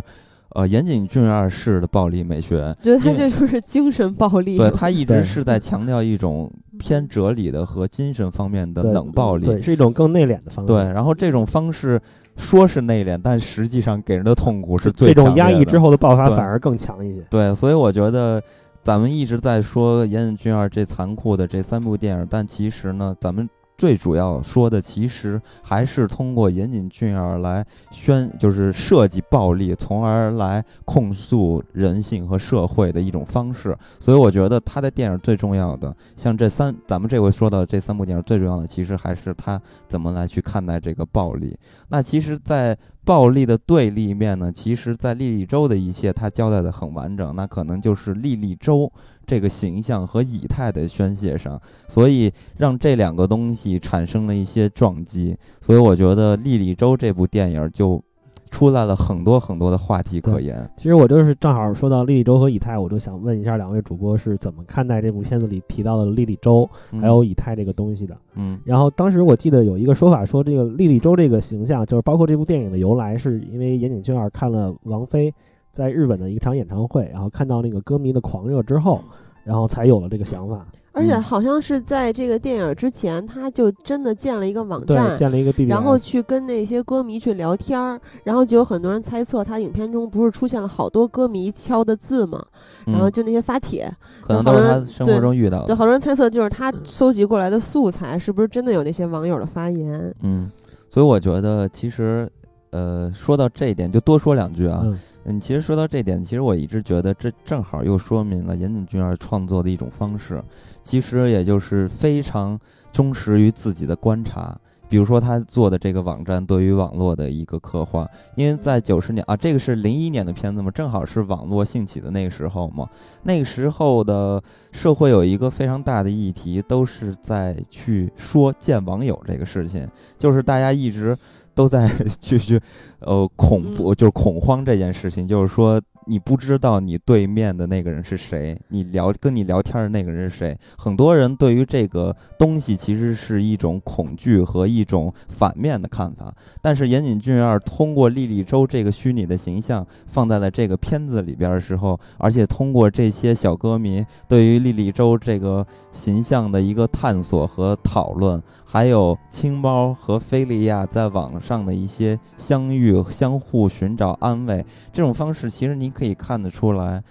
呃，岩井俊二式的暴力美学。觉得他这就是精神暴力。对他一直是在强调一种偏哲理的和精神方面的冷暴力。对，是一种更内敛的方式。对，然后这种方式说是内敛，但实际上给人的痛苦是最这种压抑之后的爆发反而更强一些。对，所以我觉得咱们一直在说岩井俊二这残酷的这三部电影，但其实呢，咱们最主要说的其实还是通过岩井俊二来宣，就是设计暴力，从而来控诉人性和社会的一种方式。所以我觉得他的电影最重要的，像这三，咱们这回说到这三部电影最重要的，其实还是他怎么来去看待这个暴力。那其实，在暴力的对立面呢，其实，在莉莉周的一切，他交代的很完整，那可能就是莉莉周这个形象和以太的宣泄上，所以让这两个东西产生了一些撞击，所以我觉得莉莉周这部电影就出来了很多很多的话题可言。其实我就是正好说到莉莉周和以太，我就想问一下两位主播是怎么看待这部片子里提到的莉莉周还有以太这个东西的。嗯然后当时我记得有一个说法说，这个莉莉周这个形象，就是包括这部电影的由来，是因为岩井俊二看了王菲在日本的一场演唱会，然后看到那个歌迷的狂热之后，然后才有了这个想法。而且嗯好像是在这个电影之前，他就真的建了一个网对，站，建了一个然后去跟那些歌迷去聊天儿，然后就有很多人猜测他影片中不是出现了好多歌迷敲的字吗？然后嗯就那些发帖，可能都是他生活中遇到对，好多人猜测就是他搜集过来的素材是不是真的有那些网友的发言？嗯，所以我觉得其实，呃，说到这一点，就多说两句啊。嗯嗯，其实说到这点，其实我一直觉得这正好又说明了岩井俊二创作的一种方式，其实也就是非常忠实于自己的观察。比如说他做的这个网站对于网络的一个刻画，因为在九十年啊，这个是零一年的片子嘛，正好是网络兴起的那个时候嘛。那个时候的社会有一个非常大的议题，都是在去说见网友这个事情，就是大家一直都在 去去呃恐怖，就是恐慌这件事情，就是说你不知道你对面的那个人是谁，你聊跟你聊天的那个人是谁。很多人对于这个东西其实是一种恐惧和一种反面的看法，但是岩井俊二通过莉莉周这个虚拟的形象放在了这个片子里边的时候，而且通过这些小歌迷对于莉莉周这个形象的一个探索和讨论，还有青猫和菲利亚在网上的一些相遇、相互寻找安慰，这种方式其实你可以看得出来，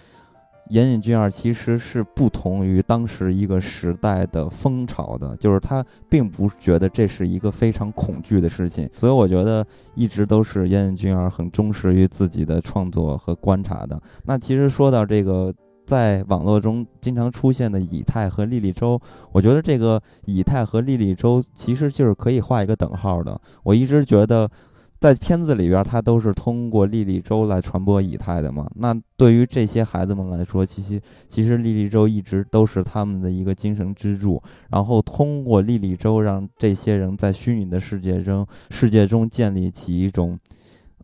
岩井俊二其实是不同于当时一个时代的风潮的，就是他并不觉得这是一个非常恐惧的事情，所以我觉得一直都是岩井俊二很忠实于自己的创作和观察的。那其实说到这个。在网络中经常出现的以太和莉莉周，我觉得这个以太和莉莉周其实就是可以画一个等号的。我一直觉得，在片子里边，它都是通过莉莉周来传播以太的嘛。那对于这些孩子们来说，其实其实莉莉周一直都是他们的一个精神支柱。然后通过莉莉周，让这些人在虚拟的世界中世界中建立起一种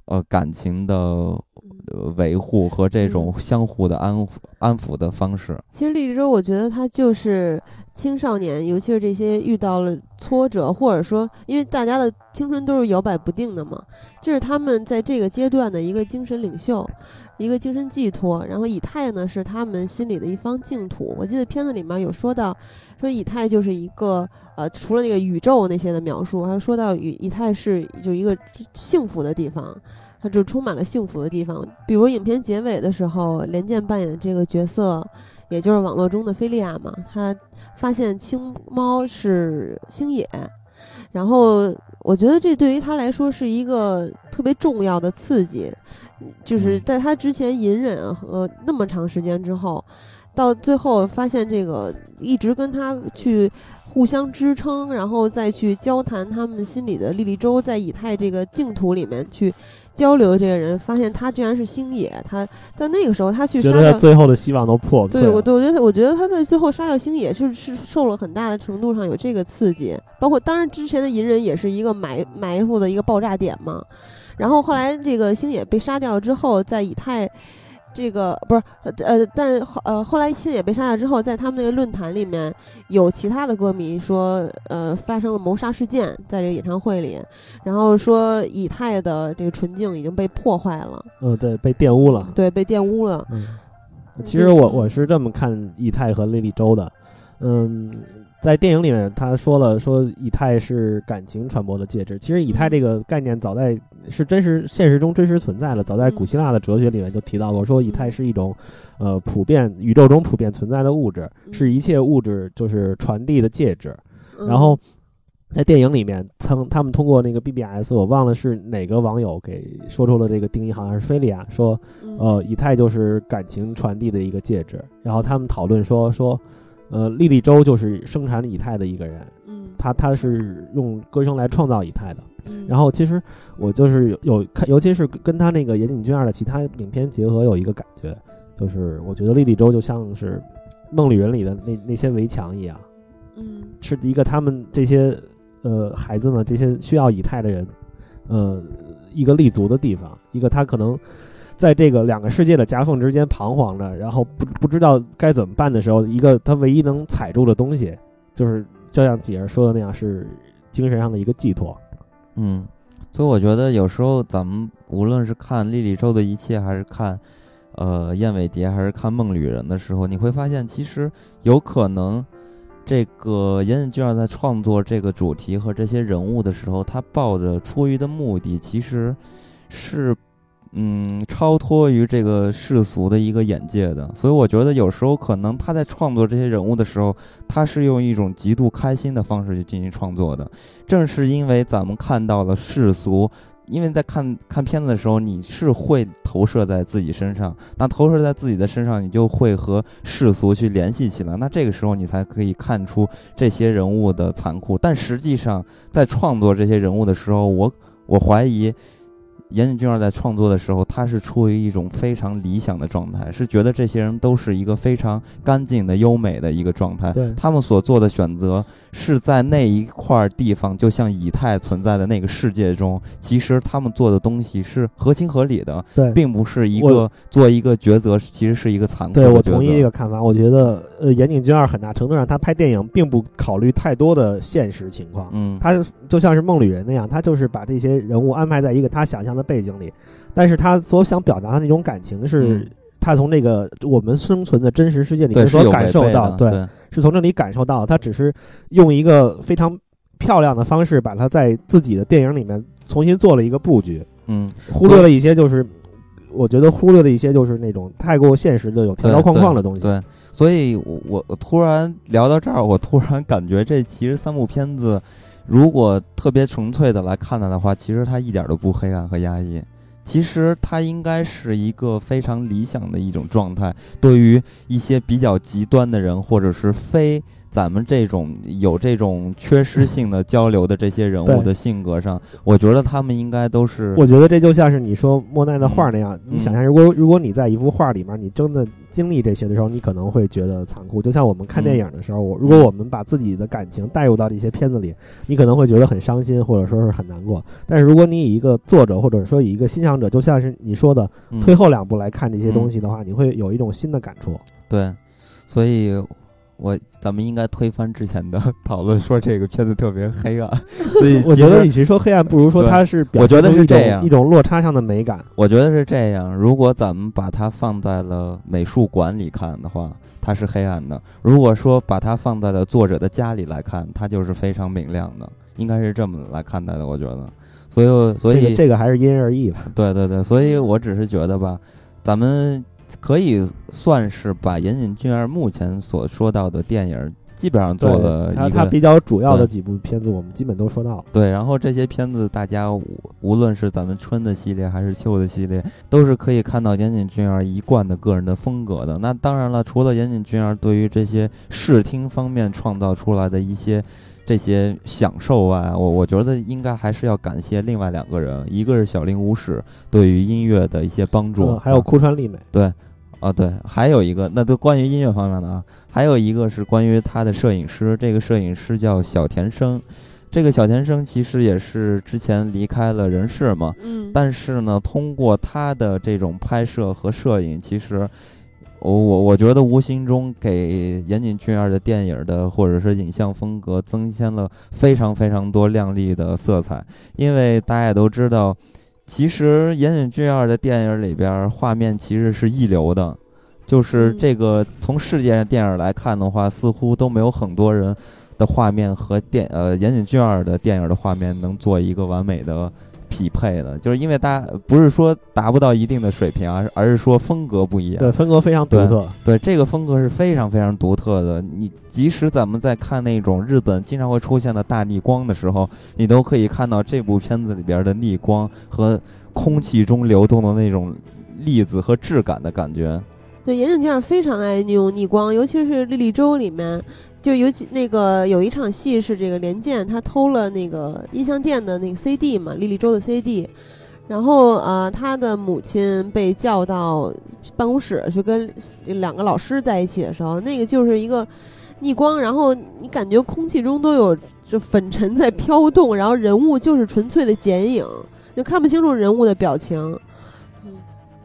呃感情的维护和这种相互的安抚安抚的方式。其实荔枝洲，我觉得它就是青少年，尤其是这些遇到了挫折，或者说，因为大家的青春都是摇摆不定的嘛，这是他们在这个阶段的一个精神领袖，一个精神寄托。然后以太呢，是他们心里的一方净土。我记得片子里面有说到，说以太就是一个呃，除了那个宇宙那些的描述，还说到以以太是就一个幸福的地方。它就充满了幸福的地方，比如影片结尾的时候，连剑扮演的这个角色，也就是网络中的菲利亚嘛，他发现青猫是星野，然后我觉得这对于他来说是一个特别重要的刺激，就是在他之前隐忍和那么长时间之后，到最后发现这个一直跟他去。互相支撑，然后再去交谈他们心里的莉莉周，在以太这个净土里面去交流的。这个人发现他居然是星野，他在那个时候他去杀掉觉得他最后的希望都破碎了。对，我我觉得我觉得他在最后杀掉星野是是受了很大的程度上有这个刺激，包括当然之前的隐忍也是一个埋埋伏的一个爆炸点嘛。然后后来这个星野被杀掉之后，在以太。这个不是呃，但是呃，后来星野被杀掉之后，在他们那个论坛里面有其他的歌迷说，呃，发生了谋杀事件，在这个演唱会里，然后说以太的这个纯净已经被破坏了，嗯，对，被玷污了。对，被玷污了。嗯，其实我我是这么看以太和莉莉周的，嗯，在电影里面他说了，说以太是感情传播的介质。其实以太这个概念早在是真实现实中真实存在的，早在古希腊的哲学里面就提到过，说以太是一种呃普遍宇宙中普遍存在的物质，是一切物质就是传递的介质。然后在电影里面，他们他们通过那个 BBS，我忘了是哪个网友给说出了这个定义，好像是菲利亚说，呃，以太就是感情传递的一个介质。然后他们讨论说说，呃，莉莉周就是生产以太的一个人，嗯，他他是用歌声来创造以太的。嗯然后其实我就是有有看，尤其是跟他那个岩井俊二的其他影片结合，有一个感觉，就是我觉得莉莉周就像是梦里人里的那那些围墙一样。嗯是一个他们这些呃孩子们这些需要以太的人，呃一个立足的地方，一个他可能在这个两个世界的夹缝之间彷徨着，然后不不知道该怎么办的时候，一个他唯一能踩住的东西，就是就像姐儿说的那样，是精神上的一个寄托。嗯，所以我觉得有时候咱们无论是看莉莉周的一切，还是看呃燕尾蝶还是看梦旅人的时候，你会发现其实有可能。这个岩井俊二在创作这个主题和这些人物的时候，他抱着出于的目的，其实是嗯超脱于这个世俗的一个眼界的。所以我觉得有时候可能他在创作这些人物的时候，他是用一种极度开心的方式去进行创作的。正是因为咱们看到了世俗。因为在看看片子的时候，你是会投射在自己身上，那投射在自己的身上，你就会和世俗去联系起来，那这个时候你才可以看出这些人物的残酷。但实际上，在创作这些人物的时候，我我怀疑。岩井俊二在创作的时候，他是处于一种非常理想的状态，是觉得这些人都是一个非常干净的、优美的一个状态。对，他们所做的选择是在那一块地方，就像以太存在的那个世界中，其实他们做的东西是合情合理的，对，并不是一个做一个抉择，其实是一个残酷。对我同意这个看法，我觉得呃，岩井俊二很大程度上他拍电影并不考虑太多的现实情况，嗯，他就像是梦旅人那样，他就是把这些人物安排在一个他想象。的背景里，但是他所想表达的那种感情，是他从这个我们生存的真实世界里面所感受到，对，是从这里感受到。他只是用一个非常漂亮的方式，把它在自己的电影里面重新做了一个布局，嗯，忽略了一些，就是我觉得忽略了一些，就是那种太过现实的、有条条框框的东西。对，所以我我突然聊到这儿，我突然感觉这其实三部片子。如果特别纯粹的来看它的话，其实它一点都不黑暗和压抑，其实它应该是一个非常理想的一种状态。对于一些比较极端的人，或者是非。咱们这种有这种缺失性的交流的这些人物的性格上，我觉得他们应该都是。我觉得这就像是你说莫奈的画那样，你想象如果如果你在一幅画里面，你真的经历这些的时候，你可能会觉得残酷。就像我们看电影的时候，我如果我们把自己的感情带入到这些片子里，你可能会觉得很伤心，或者说是很难过。但是如果你以一个作者或者说以一个欣赏者，就像是你说的退后两步来看这些东西的话，你会有一种新的感触。对，所以。我咱们应该推翻之前的 讨论，说这个片子特别黑暗。所以我觉得与其说黑暗，不如说它是我觉得是这样一种落差上的美感。我觉得是这样。如果咱们把它放在了美术馆里看的话，它是黑暗的；如果说把它放在了作者的家里来看，它就是非常明亮的。应该是这么来看待的。我觉得，所以所以这个还是因人而异吧。对对对，所以我只是觉得吧，咱们。可以算是把岩井俊二目前所说到的电影基本上做了一个，他比较主要的几部片子，我们基本都说到了。对，然后这些片子，大家无论是咱们春的系列还是秋的系列，都是可以看到岩井俊二一贯的个人的风格的。那当然了，除了岩井俊二对于这些视听方面创造出来的一些。这些享受啊，我我觉得应该还是要感谢另外两个人，一个是小林武史对于音乐的一些帮助，还有枯川丽美。对，啊对，还有一个那都关于音乐方面的啊，还有一个是关于他的摄影师，这个摄影师叫小田生，这个小田生其实也是之前离开了人世嘛，嗯，但是呢，通过他的这种拍摄和摄影，其实。我我我觉得无形中给岩井俊二的电影的或者是影像风格增添了非常非常多亮丽的色彩，因为大家也都知道，其实岩井俊二的电影里边画面其实是一流的，就是这个从世界上电影来看的话，似乎都没有很多人的画面和电呃岩井俊二的电影的画面能做一个完美的。匹配的，就是因为大家不是说达不到一定的水平啊，而是说风格不一样。对，风格非常独特。对，这个风格是非常非常独特的。你即使咱们在看那种日本经常会出现的大逆光的时候，你都可以看到这部片子里边的逆光和空气中流动的那种粒子和质感的感觉。对，岩井俊二非常爱用逆光，尤其是《莉莉周》里面。就尤其那个有一场戏是这个连剑他偷了那个音像店的那个 CD 嘛，莉莉周的 CD，然后呃他的母亲被叫到办公室去跟两个老师在一起的时候，那个就是一个逆光，然后你感觉空气中都有就粉尘在飘动，然后人物就是纯粹的剪影，就看不清楚人物的表情。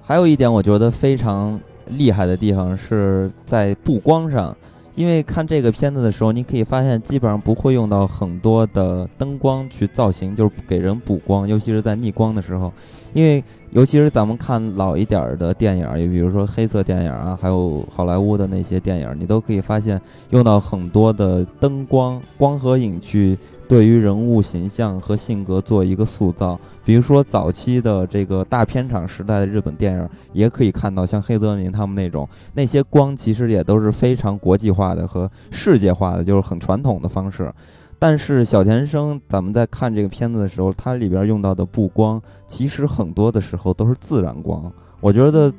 还有一点我觉得非常厉害的地方是在布光上。因为看这个片子的时候，你可以发现基本上不会用到很多的灯光去造型，就是给人补光，尤其是在逆光的时候，因为尤其是咱们看老一点儿的电影，也比如说黑色电影啊，还有好莱坞的那些电影，你都可以发现用到很多的灯光、光和影去对于人物形象和性格做一个塑造。比如说早期的这个大片场时代的日本电影，也可以看到像黑泽明他们那种那些光，其实也都是非常国际化的和世界化的，就是很传统的方式。但是小田生，咱们在看这个片子的时候，它里边用到的布光，其实很多的时候都是自然光。我觉得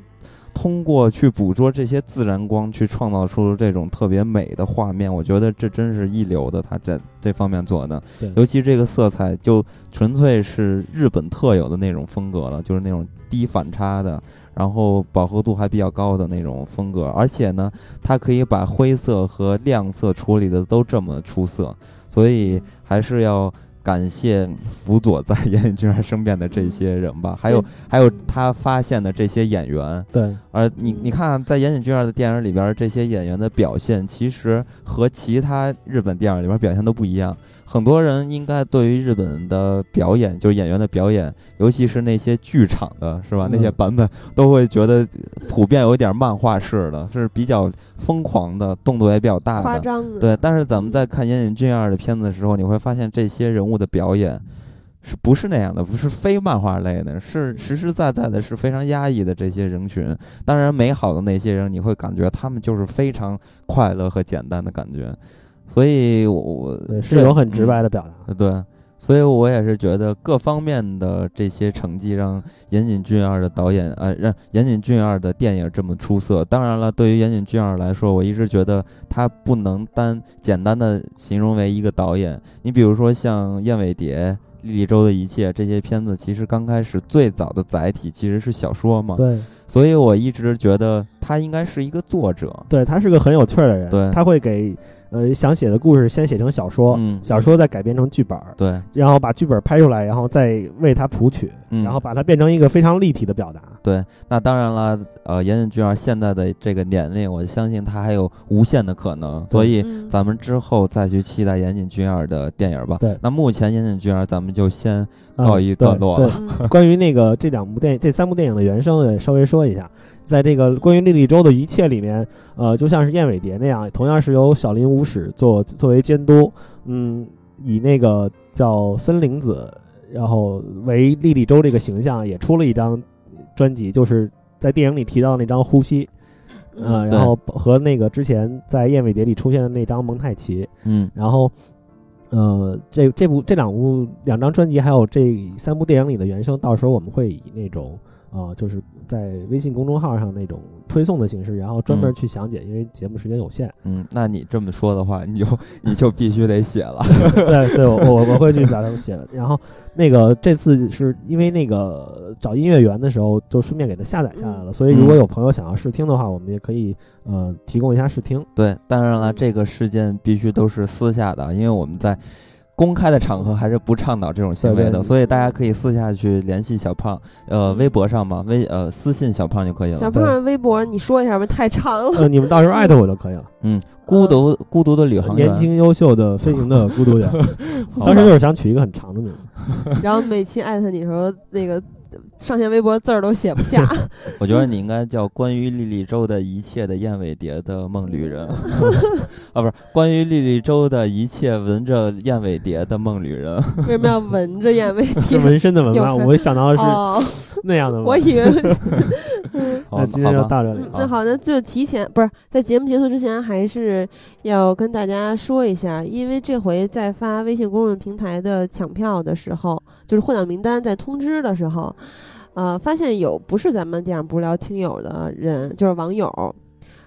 通过去捕捉这些自然光，去创造出这种特别美的画面，我觉得这真是一流的。他这这方面做的，尤其这个色彩，就纯粹是日本特有的那种风格了，就是那种低反差的。然后饱和度还比较高的那种风格，而且呢，它可以把灰色和亮色处理的都这么出色，所以还是要感谢辅佐在岩井俊二身边的这些人吧，还有对还有他发现的这些演员，对，而你你看，在岩井俊二的电影里边，这些演员的表现其实和其他日本电影里边表现都不一样。很多人应该对于日本的表演，就是演员的表演，尤其是那些剧场的，是吧？嗯那些版本都会觉得普遍有点漫画式的，是比较疯狂的，动作也比较大的。夸张的，对，但是咱们在看岩井俊二的片子的时候，你会发现这些人物的表演是不是那样的？不是非漫画类的，是实实在在的，是非常压抑的这些人群。当然，美好的那些人，你会感觉他们就是非常快乐和简单的感觉。所以我，我，是有很直嗯白的表达。呃对，所以我也是觉得各方面的这些成绩让岩井俊二的导演，呃，让岩井俊二的电影这么出色。当然了，对于岩井俊二来说，我一直觉得他不能单简单的形容为一个导演。你比如说像《燕尾蝶》《莉莉周的一切》这些片子，其实刚开始最早的载体其实是小说嘛，对，所以我一直觉得他应该是一个作者。对他是个很有趣儿的人，对他会给呃想写的故事先写成小说，嗯小说再改编成剧本儿，对，然后把剧本拍出来，然后再为它谱曲，嗯然后把它变成一个非常立体的表达。对，那当然了，呃，岩井俊二现在的这个年龄，我相信他还有无限的可能，所以嗯咱们之后再去期待岩井俊二的电影吧。对那目前岩井俊二咱们就先嗯告一段落对了。嗯关于那个这两部电影、这三部电影的原声也稍微说一下，在这个关于莉莉周的一切里面，呃，就像是燕尾蝶那样，同样是由小林武史做作为监督，嗯，以那个叫森林子，然后为莉莉周这个形象，也出了一张专辑，就是在电影里提到那张《呼吸》。嗯，然后和那个之前在《燕尾蝶》里出现的那张蒙太奇，嗯然后，呃，这这部这两部两张专辑，还有这三部电影里的原声，到时候我们会以那种呃，就是在微信公众号上那种推送的形式，然后专门嗯去详解，因为节目时间有限。嗯，那你这么说的话，你就你就必须得写了。对对，我我我会去把它们写了。然后那个这次是因为那个找音乐源的时候，就顺便给它下载下来了，所以如果有朋友想要试听的话，我们也可以呃提供一下试听。对，当然了，这个事件必须都是私下的，因为我们在公开的场合还是不倡导这种行为的，所以大家可以私下去联系小胖，呃，微博上嘛，微呃私信小胖就可以了。小胖的微博你说一下吧，太长了。呃，你们到时候艾特我就可以了。嗯，孤独孤独的旅行员，年轻优秀的飞行的孤独员，当时就是想取一个很长的名字。然后每期艾特你的时候，那个上线微博字儿都写不下。我觉得你应该叫关于莉莉周的一切的燕尾蝶的梦旅人，啊，不是关于莉莉周的一切闻着燕尾蝶的梦旅人。为什么要闻着燕尾是蝶？纹身的纹吗？我想到的是哦，那样的纹。我以为。好那今天好吧就到这里嗯，那好，那就提前不是在节目结束之前，还是要跟大家说一下，因为这回在发微信公众平台的抢票的时候，就是获奖名单在通知的时候，呃，发现有不是咱们电影不聊听友的人，就是网友。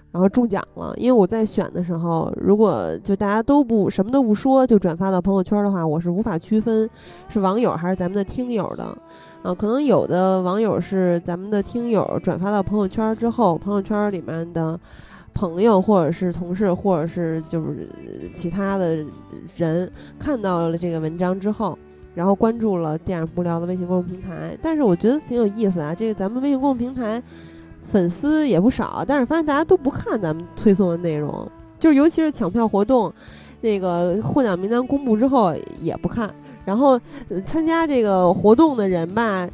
然后中奖了，因为我在选的时候，如果就大家都不什么都不说就转发到朋友圈的话，我是无法区分是网友还是咱们的听友的。啊，可能有的网友是咱们的听友转发到朋友圈之后，朋友圈里面的朋友或者是同事或者是就是其他的人看到了这个文章之后，然后关注了电影不聊的微信公众平台。但是我觉得挺有意思啊，这个咱们微信公众平台粉丝也不少，但是发现大家都不看咱们推送的内容。就是尤其是抢票活动，那个获奖名单公布之后也不看，然后、呃参加这个活动的人吧，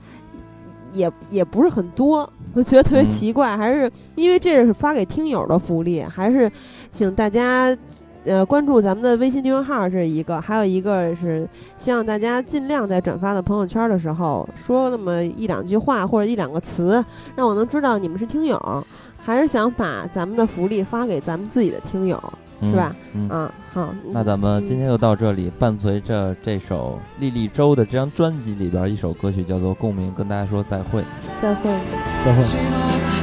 也也不是很多，我觉得特别嗯奇怪，还是因为这是发给听友的福利，还是请大家。呃，关注咱们的微信订阅号是一个，还有一个是希望大家尽量在转发的朋友圈的时候说那么一两句话或者一两个词，让我能知道你们是听友，还是想把咱们的福利发给咱们自己的听友，嗯是吧？嗯。啊，好，那咱们今天就到这里，伴随着这首莉莉周的这张专辑里边一首歌曲叫做《共鸣》，跟大家说再会。再会。再会。